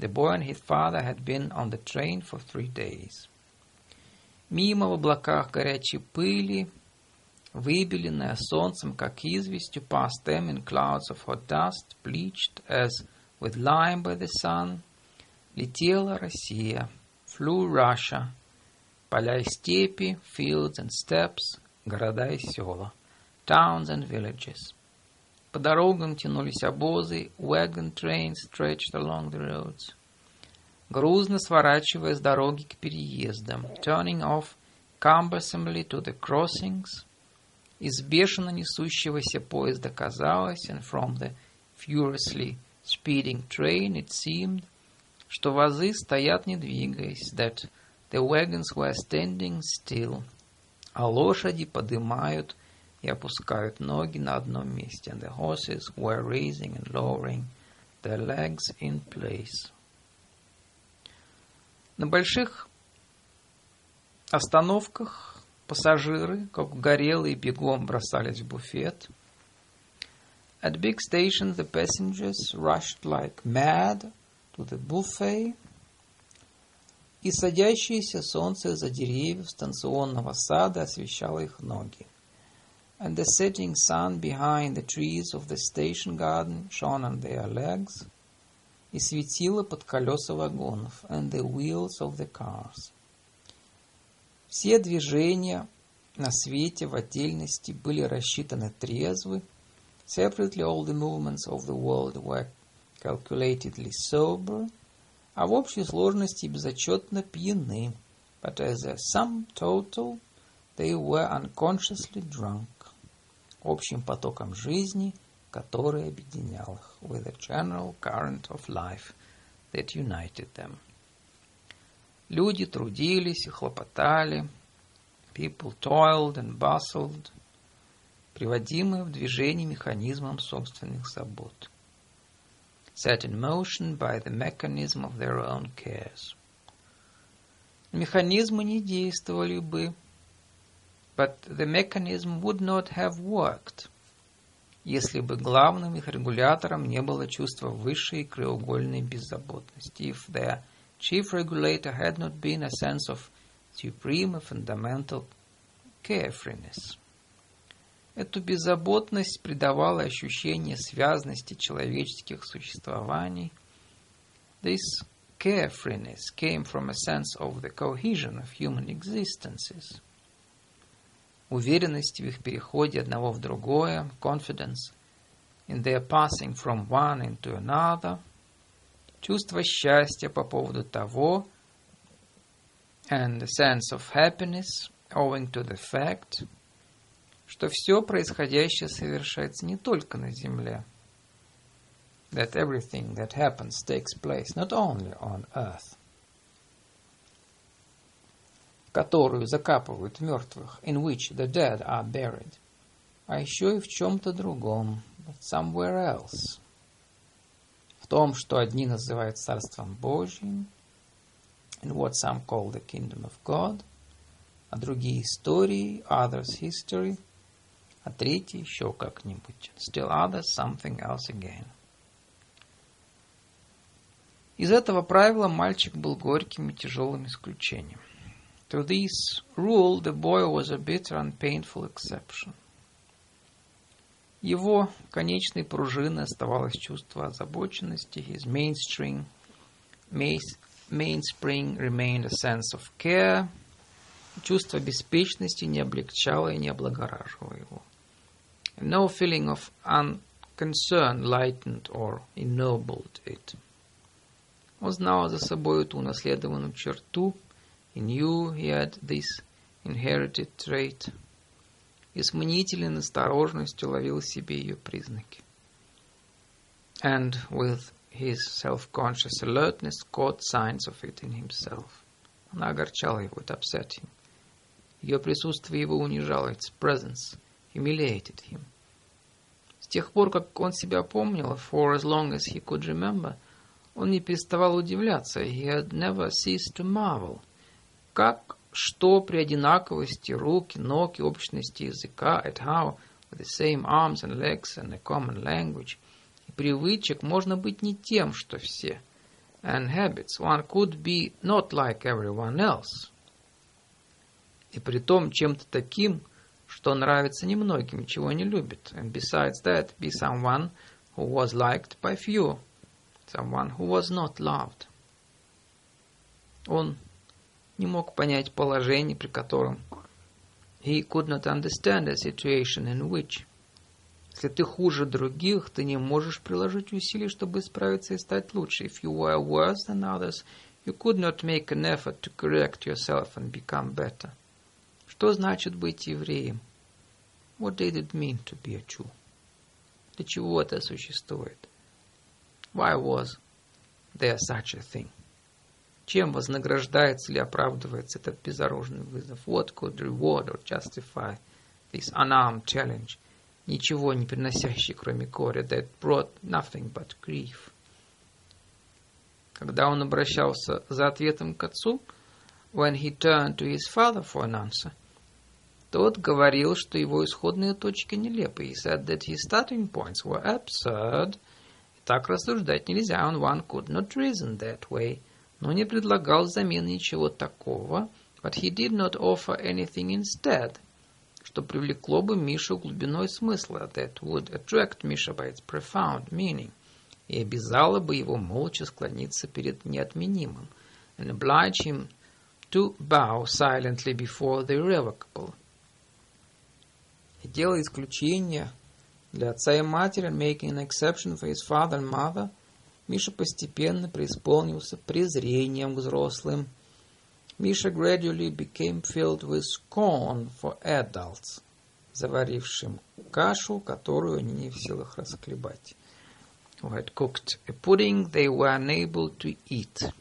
The boy and his father had been on the train for three days. Мимо в облаках горячей пыли, выбеленная солнцем, как известью, past them in clouds of hot dust, bleached as with lime by the sun, летела Россия, flew Russia, поля и степи, fields and steppes, города и села, towns and villages. По дорогам тянулись обозы, wagon trains stretched along the roads. Грузно сворачивая с дороги к переездам, turning off cumbersomely to the crossings. Из бешено несущегося поезда казалось, and from the furiously speeding train it seemed, что вазы стоят не двигаясь, that the wagons were standing still, а лошади поднимают и опускают ноги на одном месте, and the horses were raising and lowering their legs in place. На больших остановках пассажиры, как горелые, бегом бросались в буфет. At big stations the passengers rushed like mad to the buffet. И садящееся солнце за деревьев станционного сада освещало их ноги. And the setting sun behind the trees of the station garden shone on their legs – и светило под колеса вагонов, and the wheels of the cars. Все движения на свете в отдельности были рассчитаны трезвы, separately all the movements of the world were calculatedly sober, а в общей сложности безотчетно пьяны, but as a sum total they were unconsciously drunk. Общим потоком жизни – который объединял их, with a general current of life that united them. Люди трудились и хлопотали, people toiled and bustled, приводимые в движение механизмом собственных забот, set in motion by the mechanism of their own cares. Механизмы не действовали бы, but the mechanism would not have worked – если бы главным их регулятором не было чувство высшей краеугольной беззаботности. If the chief regulator had not been a sense of supreme and fundamental carefreeness. Эту беззаботность придавала ощущение связности человеческих существований. This carefreeness came from a sense of the cohesion of human existences – уверенность в их переходе одного в другое, confidence in their passing from one into another, чувство счастья по поводу того, and a sense of happiness owing to the fact, что все происходящее совершается не только на земле, that everything that happens takes place not only on earth, которую закапывают мертвых, in which the dead are buried, а еще и в чем-то другом, but somewhere else. В том, что одни называют Царством Божьим, in what some call the kingdom of God, а другие истории, others history, а третьи еще как-нибудь, still others something else again. Из этого правила мальчик был горьким и тяжелым исключением. To this rule the boy was a bitter and painful exception. Его конечной пружиной оставалось чувство озабоченности. His mainstream, mainspring remained a sense of care. Чувство беспечности не облегчало и не облагораживало его. No feeling of unconcern lightened or ennobled it. Он знал за собой эту унаследованную черту – He knew he had this inherited trait. И с мнительной настороженностью ловил себе ее признаки. And with his self-conscious alertness caught signs of it in himself. Она огорчала его, it upset him. Ее присутствие его унижало, its presence humiliated him. С тех пор, как он себя помнил, for as long as he could remember, он не переставал удивляться, he had never ceased to marvel – как что при одинаковости рук, ног и общности языка, at how, with the same arms and legs and a common language, и привычек можно быть не тем, что все, and habits, one could be not like everyone else, и при том чем-то таким, что нравится немногим, чего не любит, and besides that, be someone who was liked by few, someone who was not loved. Он не мог понять положение, при котором he could not understand a situation in which если ты хуже других, ты не можешь приложить усилий, чтобы исправиться и стать лучше. If you were worse than others, you could not make an effort to correct yourself and become better. Что значит быть евреем? What did it mean to be a Jew? Для чего это существует? Why was there such a thing? Чем вознаграждается или оправдывается этот безоружный вызов? What could reward or justify this unarmed challenge? Ничего не приносящий, кроме горя. That brought nothing but grief. Когда он обращался за ответом к отцу, when he turned to his father for an answer, тот говорил, что его исходные точки нелепы. He said that his starting points were absurd. Так рассуждать нельзя, and one could not reason that way. Но не предлагал взамен ничего такого, but he did not offer anything instead, что привлекло бы Мишу глубиной смысла, that would attract Misha by its profound meaning, и обязало бы его молча склониться перед неотменимым, and oblige him to bow silently before the irrevocable и делая исключение для отца и матери, making an exception for his father and mother, Миша постепенно преисполнился презрением к взрослым. Миша gradually became filled with scorn for adults, заварившим кашу, которую они не в силах расхлебать. Who had cooked a pudding they were unable to eat.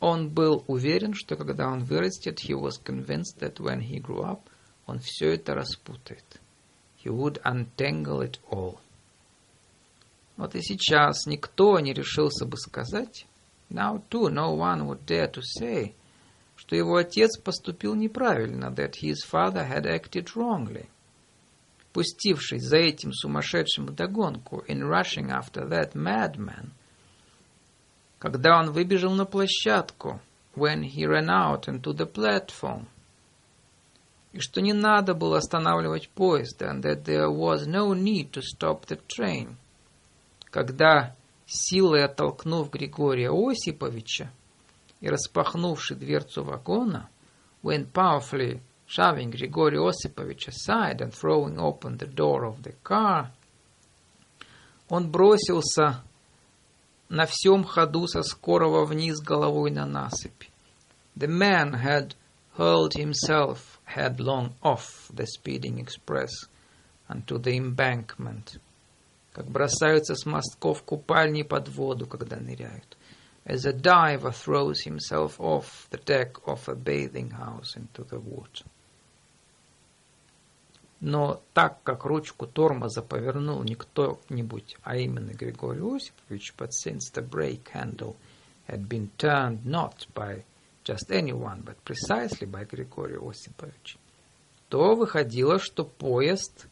Он был уверен, что когда он вырастет, he was convinced that when he grew up, он все это распутает. He would untangle it all. Вот и сейчас никто не решился бы сказать, now too no one would dare to say, что его отец поступил неправильно, that his father had acted wrongly. Пустившись за этим сумасшедшим вдогонку, in rushing after that madman, когда он выбежал на площадку, when he ran out into the platform, и что не надо было останавливать поезд, and that there was no need to stop the train. Когда, силой оттолкнув Григория Осиповича и распахнувший дверцу вагона, when powerfully shoving Grigori Osipovich aside and throwing open the door of the car, он бросился на всем ходу со скорого вниз головой на насыпь. The man had hurled himself headlong off the speeding express onto the embankment, как бросаются с мостков купальни под воду, когда ныряют, as a diver throws himself off the deck of a bathing house into the water. Но так как ручку тормоза повернул не кто-нибудь, а именно Григорий Осипович, but since the brake handle had been turned not by just anyone, but precisely by Григорий Осипович, то выходило, что поезд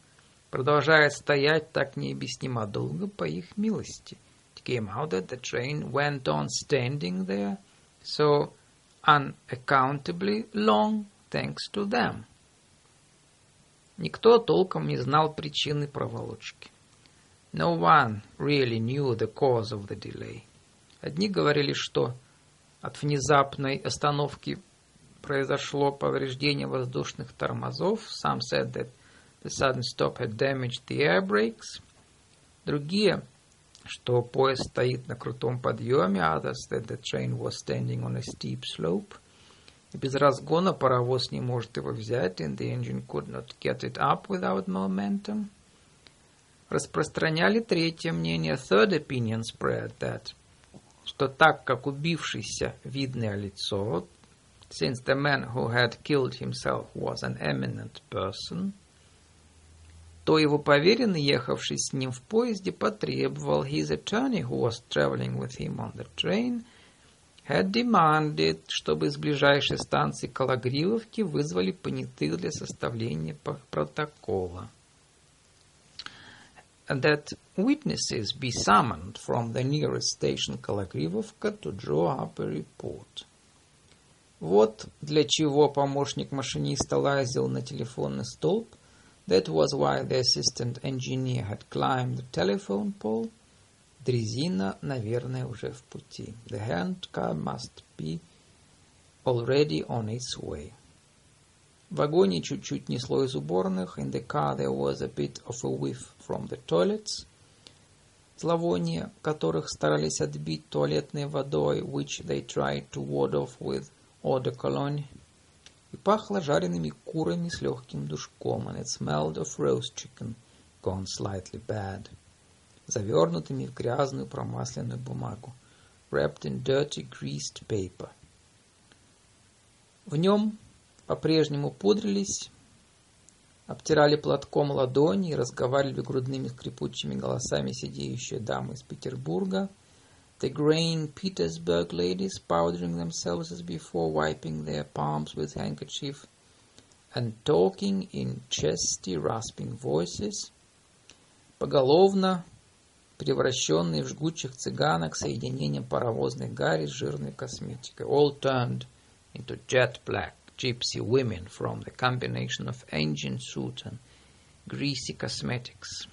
продолжает стоять так необъяснимо долго по их милости. It came out that the train went on standing there so unaccountably long thanks to them. Никто толком не знал причины проволочки. No one really knew the cause of the delay. Одни говорили, что от внезапной остановки произошло повреждение воздушных тормозов. Some said that the sudden stop had damaged the air brakes. Другие, что поезд стоит на крутом подъеме. Others that the train was standing on a steep slope. И без разгона паровоз не может его взять, and the engine could not get it up without momentum. Распространяли третье мнение, third opinion spread that что так как убившийся видное лицо, since the man who had killed himself was an eminent person, то его поверенный, ехавший с ним в поезде, потребовал, his attorney, who was traveling with him on the train, had demanded, чтобы из ближайшей станции Калагривовки вызвали понятых для составления протокола that witnesses be summoned from the nearest station Kalagrivovka to draw up a report. Вот для чего помощник машиниста лазил на телефонный столб. That was why the assistant engineer had climbed the telephone pole. Дрезина, наверное, уже в пути. The handcar must be already on its way. В вагоне чуть-чуть несло из уборных. In the car there was a bit of a whiff from the toilets. Зловоние, которых старались отбить туалетной водой, which they tried to ward off with eau de cologne. И пахло жареными курами с легким душком, and it smelled of roast chicken, gone slightly bad. завернутыми в грязную промасленную бумагу, wrapped in dirty greased paper. В нем по-прежнему пудрились, обтирали платком ладони и разговаривали грудными скрипучими голосами сидеющие дамы из Петербурга, the graying Petersburg ladies powdering themselves as before, wiping their palms with handkerchief, and talking in chesty, rasping voices, поголовно превращенные в жгучих цыганок соединением паровозной гари с жирной косметикой. All turned into jet black gypsy women from the combination of engine soot and greasy cosmetics.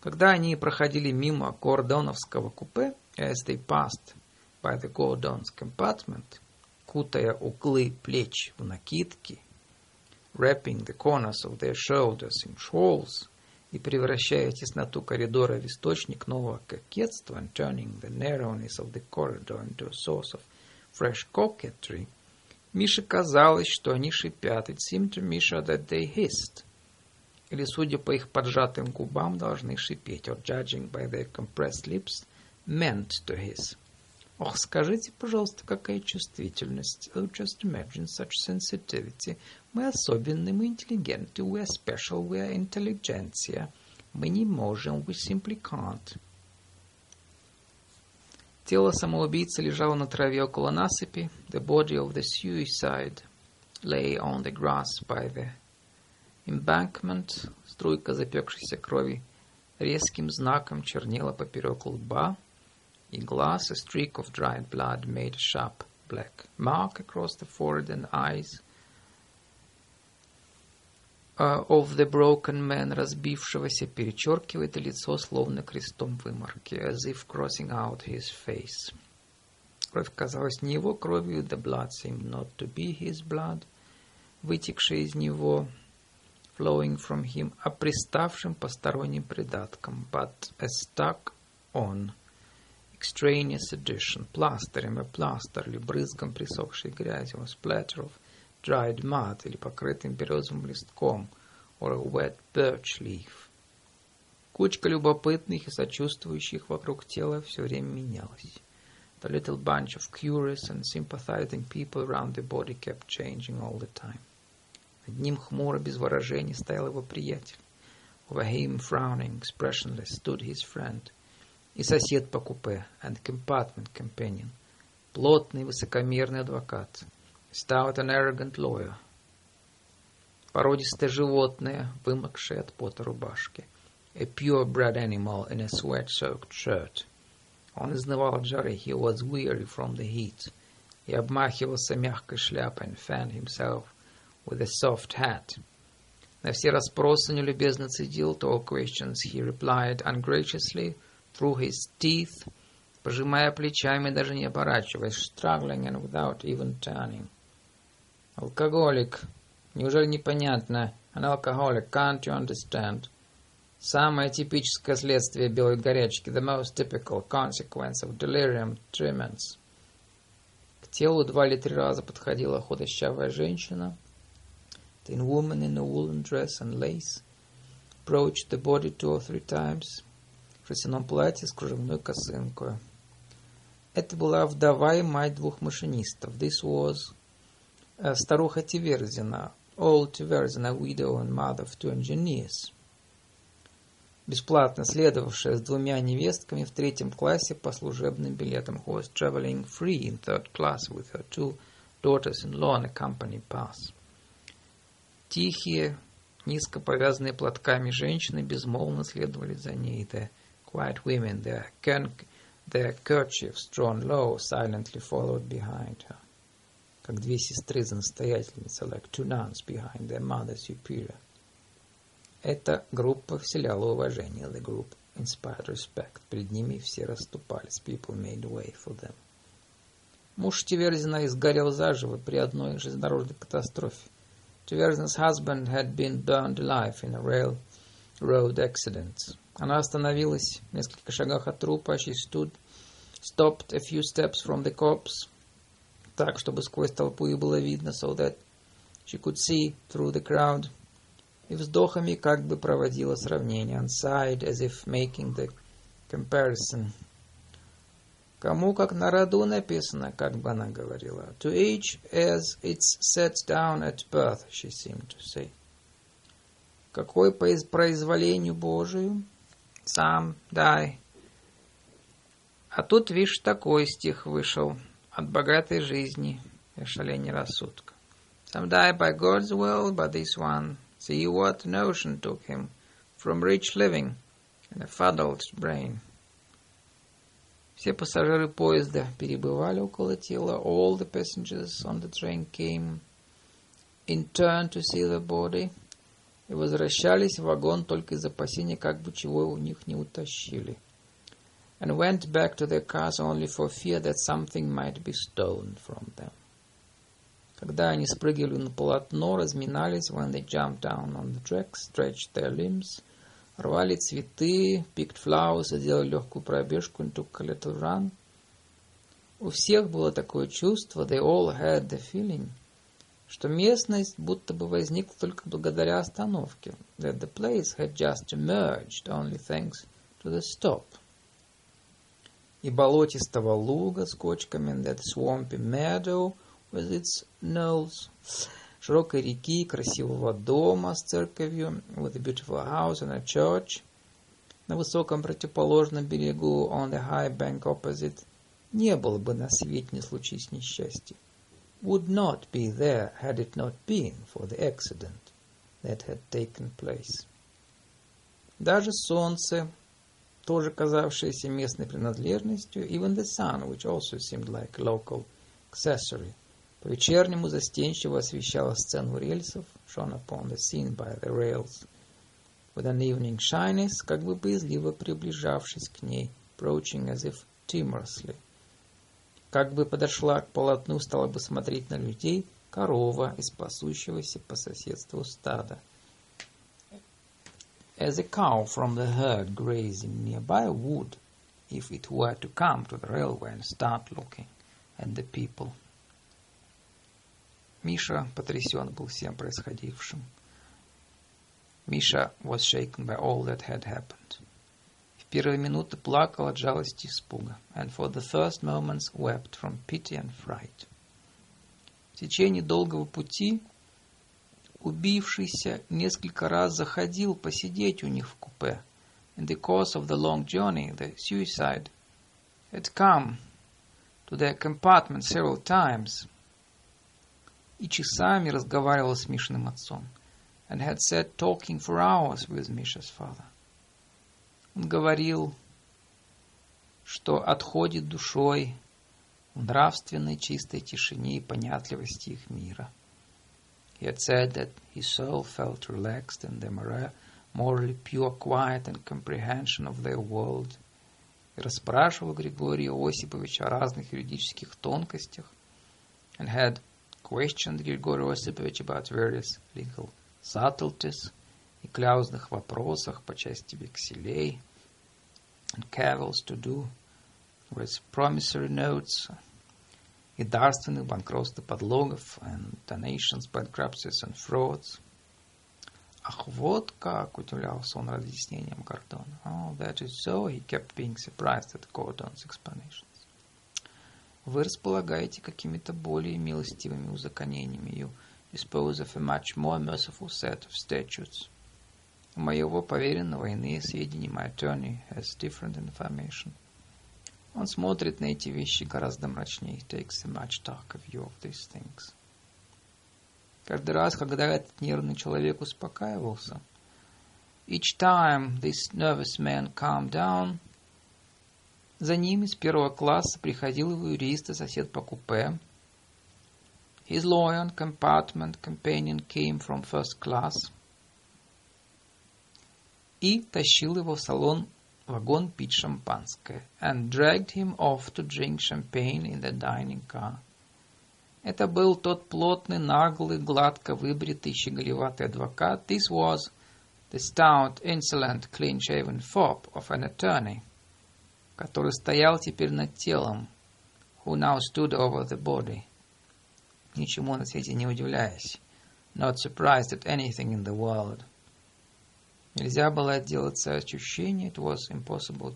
Когда они проходили мимо Гордоновского купе, as they passed by the Gordon's compartment, кутая углы плеч в накидки, wrapping the corners of their shoulders in shawls, и превращая тесноту коридора в источник нового кокетства and turning the narrowness of the corridor into a source of fresh coquetry, Мише казалось, что они шипят. It seemed to Misha that they hissed. Или, судя по их поджатым губам, должны шипеть. Or judging by their compressed lips, meant to hiss. Ох, скажите, пожалуйста, какая чувствительность. Oh, just imagine such sensitivity. Мы особенные, мы интеллигенты. We are special, we are intelligentsia. Мы не можем, we simply can't. Тело самоубийцы лежало на траве около насыпи. The body of the suicide lay on the grass by the embankment. Струйка запекшейся крови резким знаком чернела поперек лба и глаз, a streak of dried blood made a sharp black mark across the forehead and eyes uh, of the broken man, разбившегося, перечеркивает лицо словно крестом выморки, as if crossing out his face. Кровь казалась не его кровью, the blood seemed not to be his blood, вытекшая из него, flowing from him, а приставшим посторонним придатком, but a stuck on extraneous addition, пластырем и пластер или брызгом присохшей грязи, or splatter of dried mud или покрытым березовым листком, or a wet birch leaf. Кучка любопытных и сочувствующих вокруг тела все время менялась. The little bunch of curious and sympathizing people around the body kept changing all the time. Над ним хмуро, без выражения, стоял его приятель. Over him, frowning, expressionless, stood his friend – и сосед по купе, and compartment companion, плотный высокомерный адвокат, stout and arrogant lawyer, породистое животное, вымокшее от пота рубашки, a pure-bred animal in a sweat-soaked shirt. Он изнывал от жары, he was weary from the heat, и обмахивался мягкой шляпой and fanned himself with a soft hat. На все расспросы нелюбезно цедил, to all questions he replied ungraciously, through his teeth, пожимая плечами, даже не оборачиваясь, struggling and without even turning. Алкоголик. Неужели непонятно? An alcoholic, can't you understand? Самое типическое следствие белой горячки, the most typical consequence of delirium tremens. К телу два или три раза подходила худощавая женщина. Thin woman in a woolen dress and lace approached the body two or тhree times шерстяном платье с кружевной косынкой. Это была вдова и мать двух машинистов. This was uh, старуха Тиверзина, old Тиверзина, widow and mother of two engineers. Бесплатно следовавшая с двумя невестками в третьем классе по служебным билетам, who was traveling free in third class with her two daughters-in-law on a company pass. Тихие, низко повязанные платками женщины безмолвно следовали за ней. The Quiet women, their, their kerchiefs drawn low, silently followed behind her, как две сестры за настоятельницы, like two nuns behind their mother superior. Эта группа вселяла уважение. The group inspired respect. Перед ними все расступались. People made way for them. Муж Тиверзина изгорел заживо при одной железнодорожной катастрофе. Тиверзин's husband had been burned alive in a railroad accident. Она остановилась в нескольких шагах от трупа. She stood, stopped a few steps from the corpse, так, чтобы сквозь толпу и было видно, so that she could see through the crowd. И вздохами как бы проводила сравнение, and sighed as if making the comparison. Кому как на роду написано, как бы она говорила. To each as it's set down at birth, she seemed to say. Какой по произволению Божию? Сам дай. А тут, видишь, такой стих вышел от богатой жизни и шаления рассудка. Some die by God's will, but this one, see what notion took him from rich living and a fuddled brain. Все пассажиры поезда перебывали около тела. All the passengers on the train came in turn to see the body. И возвращались в вагон только из опасения, как бы чего у них не утащили. And went back to their cars only for fear that something might be stolen from them. Когда они спрыгивали на полотно, разминались, when they jumped down on the track, stretched their limbs, рвали цветы, picked flowers, делали легкую пробежку, little run. У всех было такое чувство, they all had the feeling, что местность будто бы возникла только благодаря остановке, that the place had just emerged only thanks to the stop. И болотистого луга с кочками, that swampy meadow – with its knolls, широкой реки, красивого дома с церковью, with a beautiful house and a church, на высоком противоположном берегу, on the high bank opposite, не было бы на свете, не случись несчастья. Would not be there had it not been for the accident that had taken place. Даже солнце, тоже казавшееся местной принадлежностью, even the sun, which also seemed like local accessory, По-вечернему застенчиво освещала сцену рельсов, shone upon the scene by the rails, with an evening shyness, как бы боязливо приближавшись к ней, approaching as if timorously. Как бы подошла к полотну, стала бы смотреть на людей корова из пасущегося по соседству стада. As a cow from the herd grazing nearby would, if it were to come to the railway and start looking at the people. Миша потрясен был всем происходившим. Миша was shaken by all that had happened. В первые минуты плакал от жалости и испуга, and for the first moments wept from pity and fright. В течение долгого пути убившийся несколько раз заходил посидеть у них в купе. In the course of the long journey, the suicide had come to their compartment several times – и часами разговаривал с Мишиным отцом. And had sat talking for hours with Misha's father. Он говорил, что отходит душой в нравственной чистой тишине и понятливости их мира. He had said that his soul felt relaxed in the morally pure quiet and comprehension of their world. И расспрашивал Григория Осиповича о разных юридических тонкостях and had questioned Григорий Осипович about various legal subtleties и кляузных вопросах по части векселей and cavils to do with promissory notes и дарственных банкротств и подлогов and donations, bankruptcies and frauds. Ах, вот как, удивлялся он разъяснением Гордона. Oh, that is so, he kept being surprised at Gordon's explanation. Вы располагаете какими-то более милостивыми узаконениями. You dispose of a much more merciful set of statutes. У моего поверенного иные сведения. My attorney has different information. Он смотрит на эти вещи гораздо мрачнее. He takes a much darker view of these things. Каждый раз, когда этот нервный человек успокаивался, each time this nervous man calmed down, за ним из первого класса приходил его юрист и сосед по купе. His and compartment companion came from first class. И тащил его в салон вагон пить шампанское, and dragged him off to drink champagne in the dining car. Это был тот плотный, наглый, гладко выбритый, щеголеватый адвокат. This was the stout, insolent, clean-shaven fop of an attorney, который стоял теперь над телом, who now stood over the body, ничему на свете не удивляясь, not surprised at anything in the world. Нельзя было отделаться ощущения, it was impossible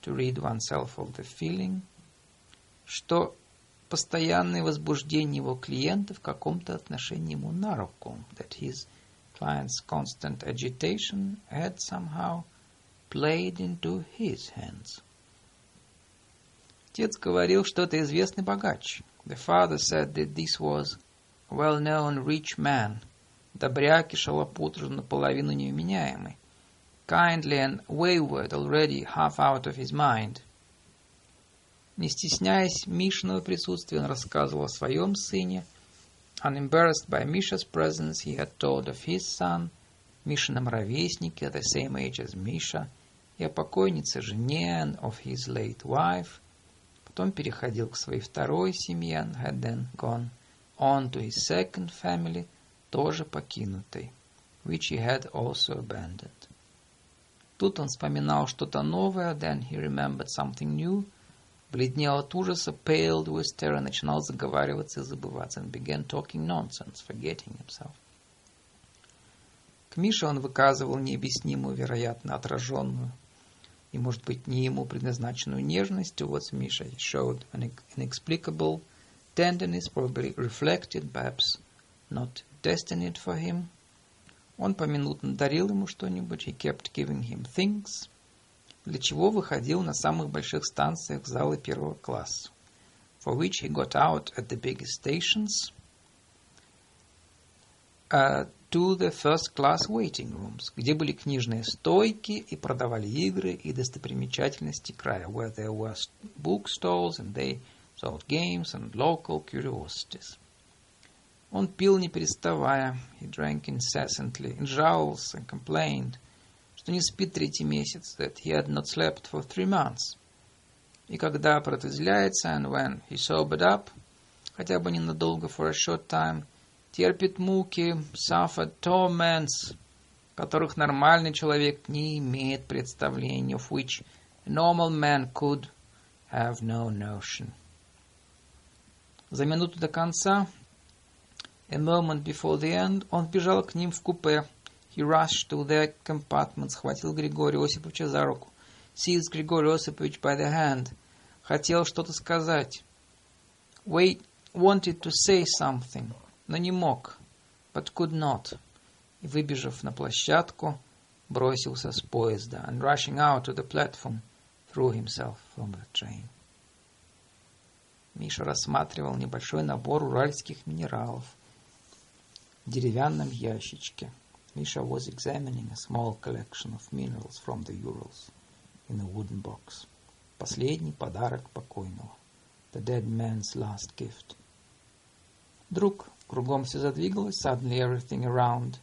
to rid oneself of the feeling, что постоянное возбуждение его клиента в каком-то отношении ему на руку, that his client's constant agitation had somehow played into his hands. Отец говорил, что это известный богач. The father said that this was well-known rich man, добряк и шалопут, уже наполовину невменяемый, kindly and wayward, already half out of his mind – Не стесняясь Мишиного присутствия, он рассказывал о своем сыне. Unembarrassed by Misha's presence, he had told of his son, Мишином ровеснике, the same age as Misha, и о покойнице жене, and of his late wife. Потом переходил к своей второй семье, then gone on to his second family, тоже покинутой, which he had also abandoned. Тут он вспоминал что-то новое, then he remembered something new – бледнел от ужаса, paled with terror, начинал заговариваться и забываться, and began talking nonsense, forgetting himself. К Мише он выказывал необъяснимую, вероятно, отраженную и, может быть, не ему предназначенную нежность towards Misha. Showed an inexplicable tenderness, probably reflected, perhaps not destined for him. Он поминутно дарил ему что-нибудь. He kept giving him things – для чего выходил на самых больших станциях в залы первого класса, for which he got out at the biggest stations uh, to the first class waiting rooms, где были книжные стойки и продавали игры и достопримечательности края, where there were bookstores and they sold games and local curiosities. Он пил не переставая, he drank incessantly, and жаловался, and complained – что не спит третий месяц, that he had not slept for three months. И когда протрезвляется, and when he sobered up, хотя бы ненадолго, for a short time, терпит муки, suffered torments, которых нормальный человек не имеет представления, of which normal man could have no notion. За минуту до конца, a moment before the end, он бежал к ним в купе, He rushed to their compartment, схватил Григория Осиповича за руку. Seized Григорий Осипович by the hand. Хотел что-то сказать. Wait, wanted to say something, но не мог, but could not. И, выбежав на площадку, бросился с поезда, and rushing out to the platform, threw himself from the train. Миша рассматривал небольшой набор уральских минералов в деревянном ящичке – Misha was examining a small collection of minerals from the Urals in a wooden box. Последний подарок покойного. The dead man's last gift. Вдруг кругом все задвигалось. Suddenly everything around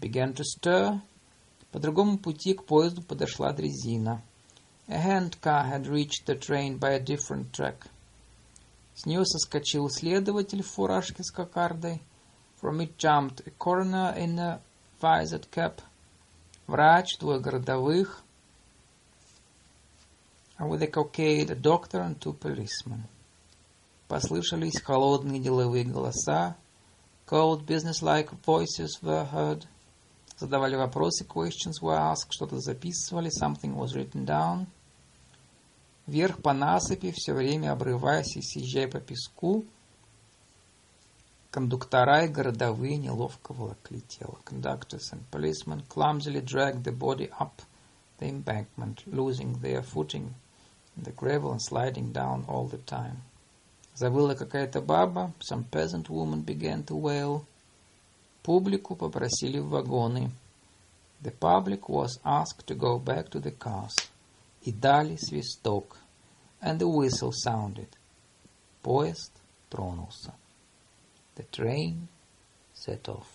began to stir. По другому пути к поезду подошла дрезина. A hand car had reached the train by a different track. С нее соскочил следователь в фуражке с кокардой. From it jumped a coroner in a visored cap, врач, двое городовых, а with a cockade, a doctor and two policemen. Послышались холодные деловые голоса, cold business-like voices were heard, задавали вопросы, questions were asked, что-то записывали, something was written down. Вверх по насыпи, все время обрываясь и съезжая по песку, Кондуктора и городовые неловко волокли тело. Conductors and policemen clumsily dragged the body up the embankment, losing their footing in the gravel and sliding down all the time. Завыла какая-то баба, some peasant woman began to wail. Публику попросили в вагоны. The public was asked to go back to the cars. И дали свисток. And the whistle sounded. Поезд тронулся. The train set off.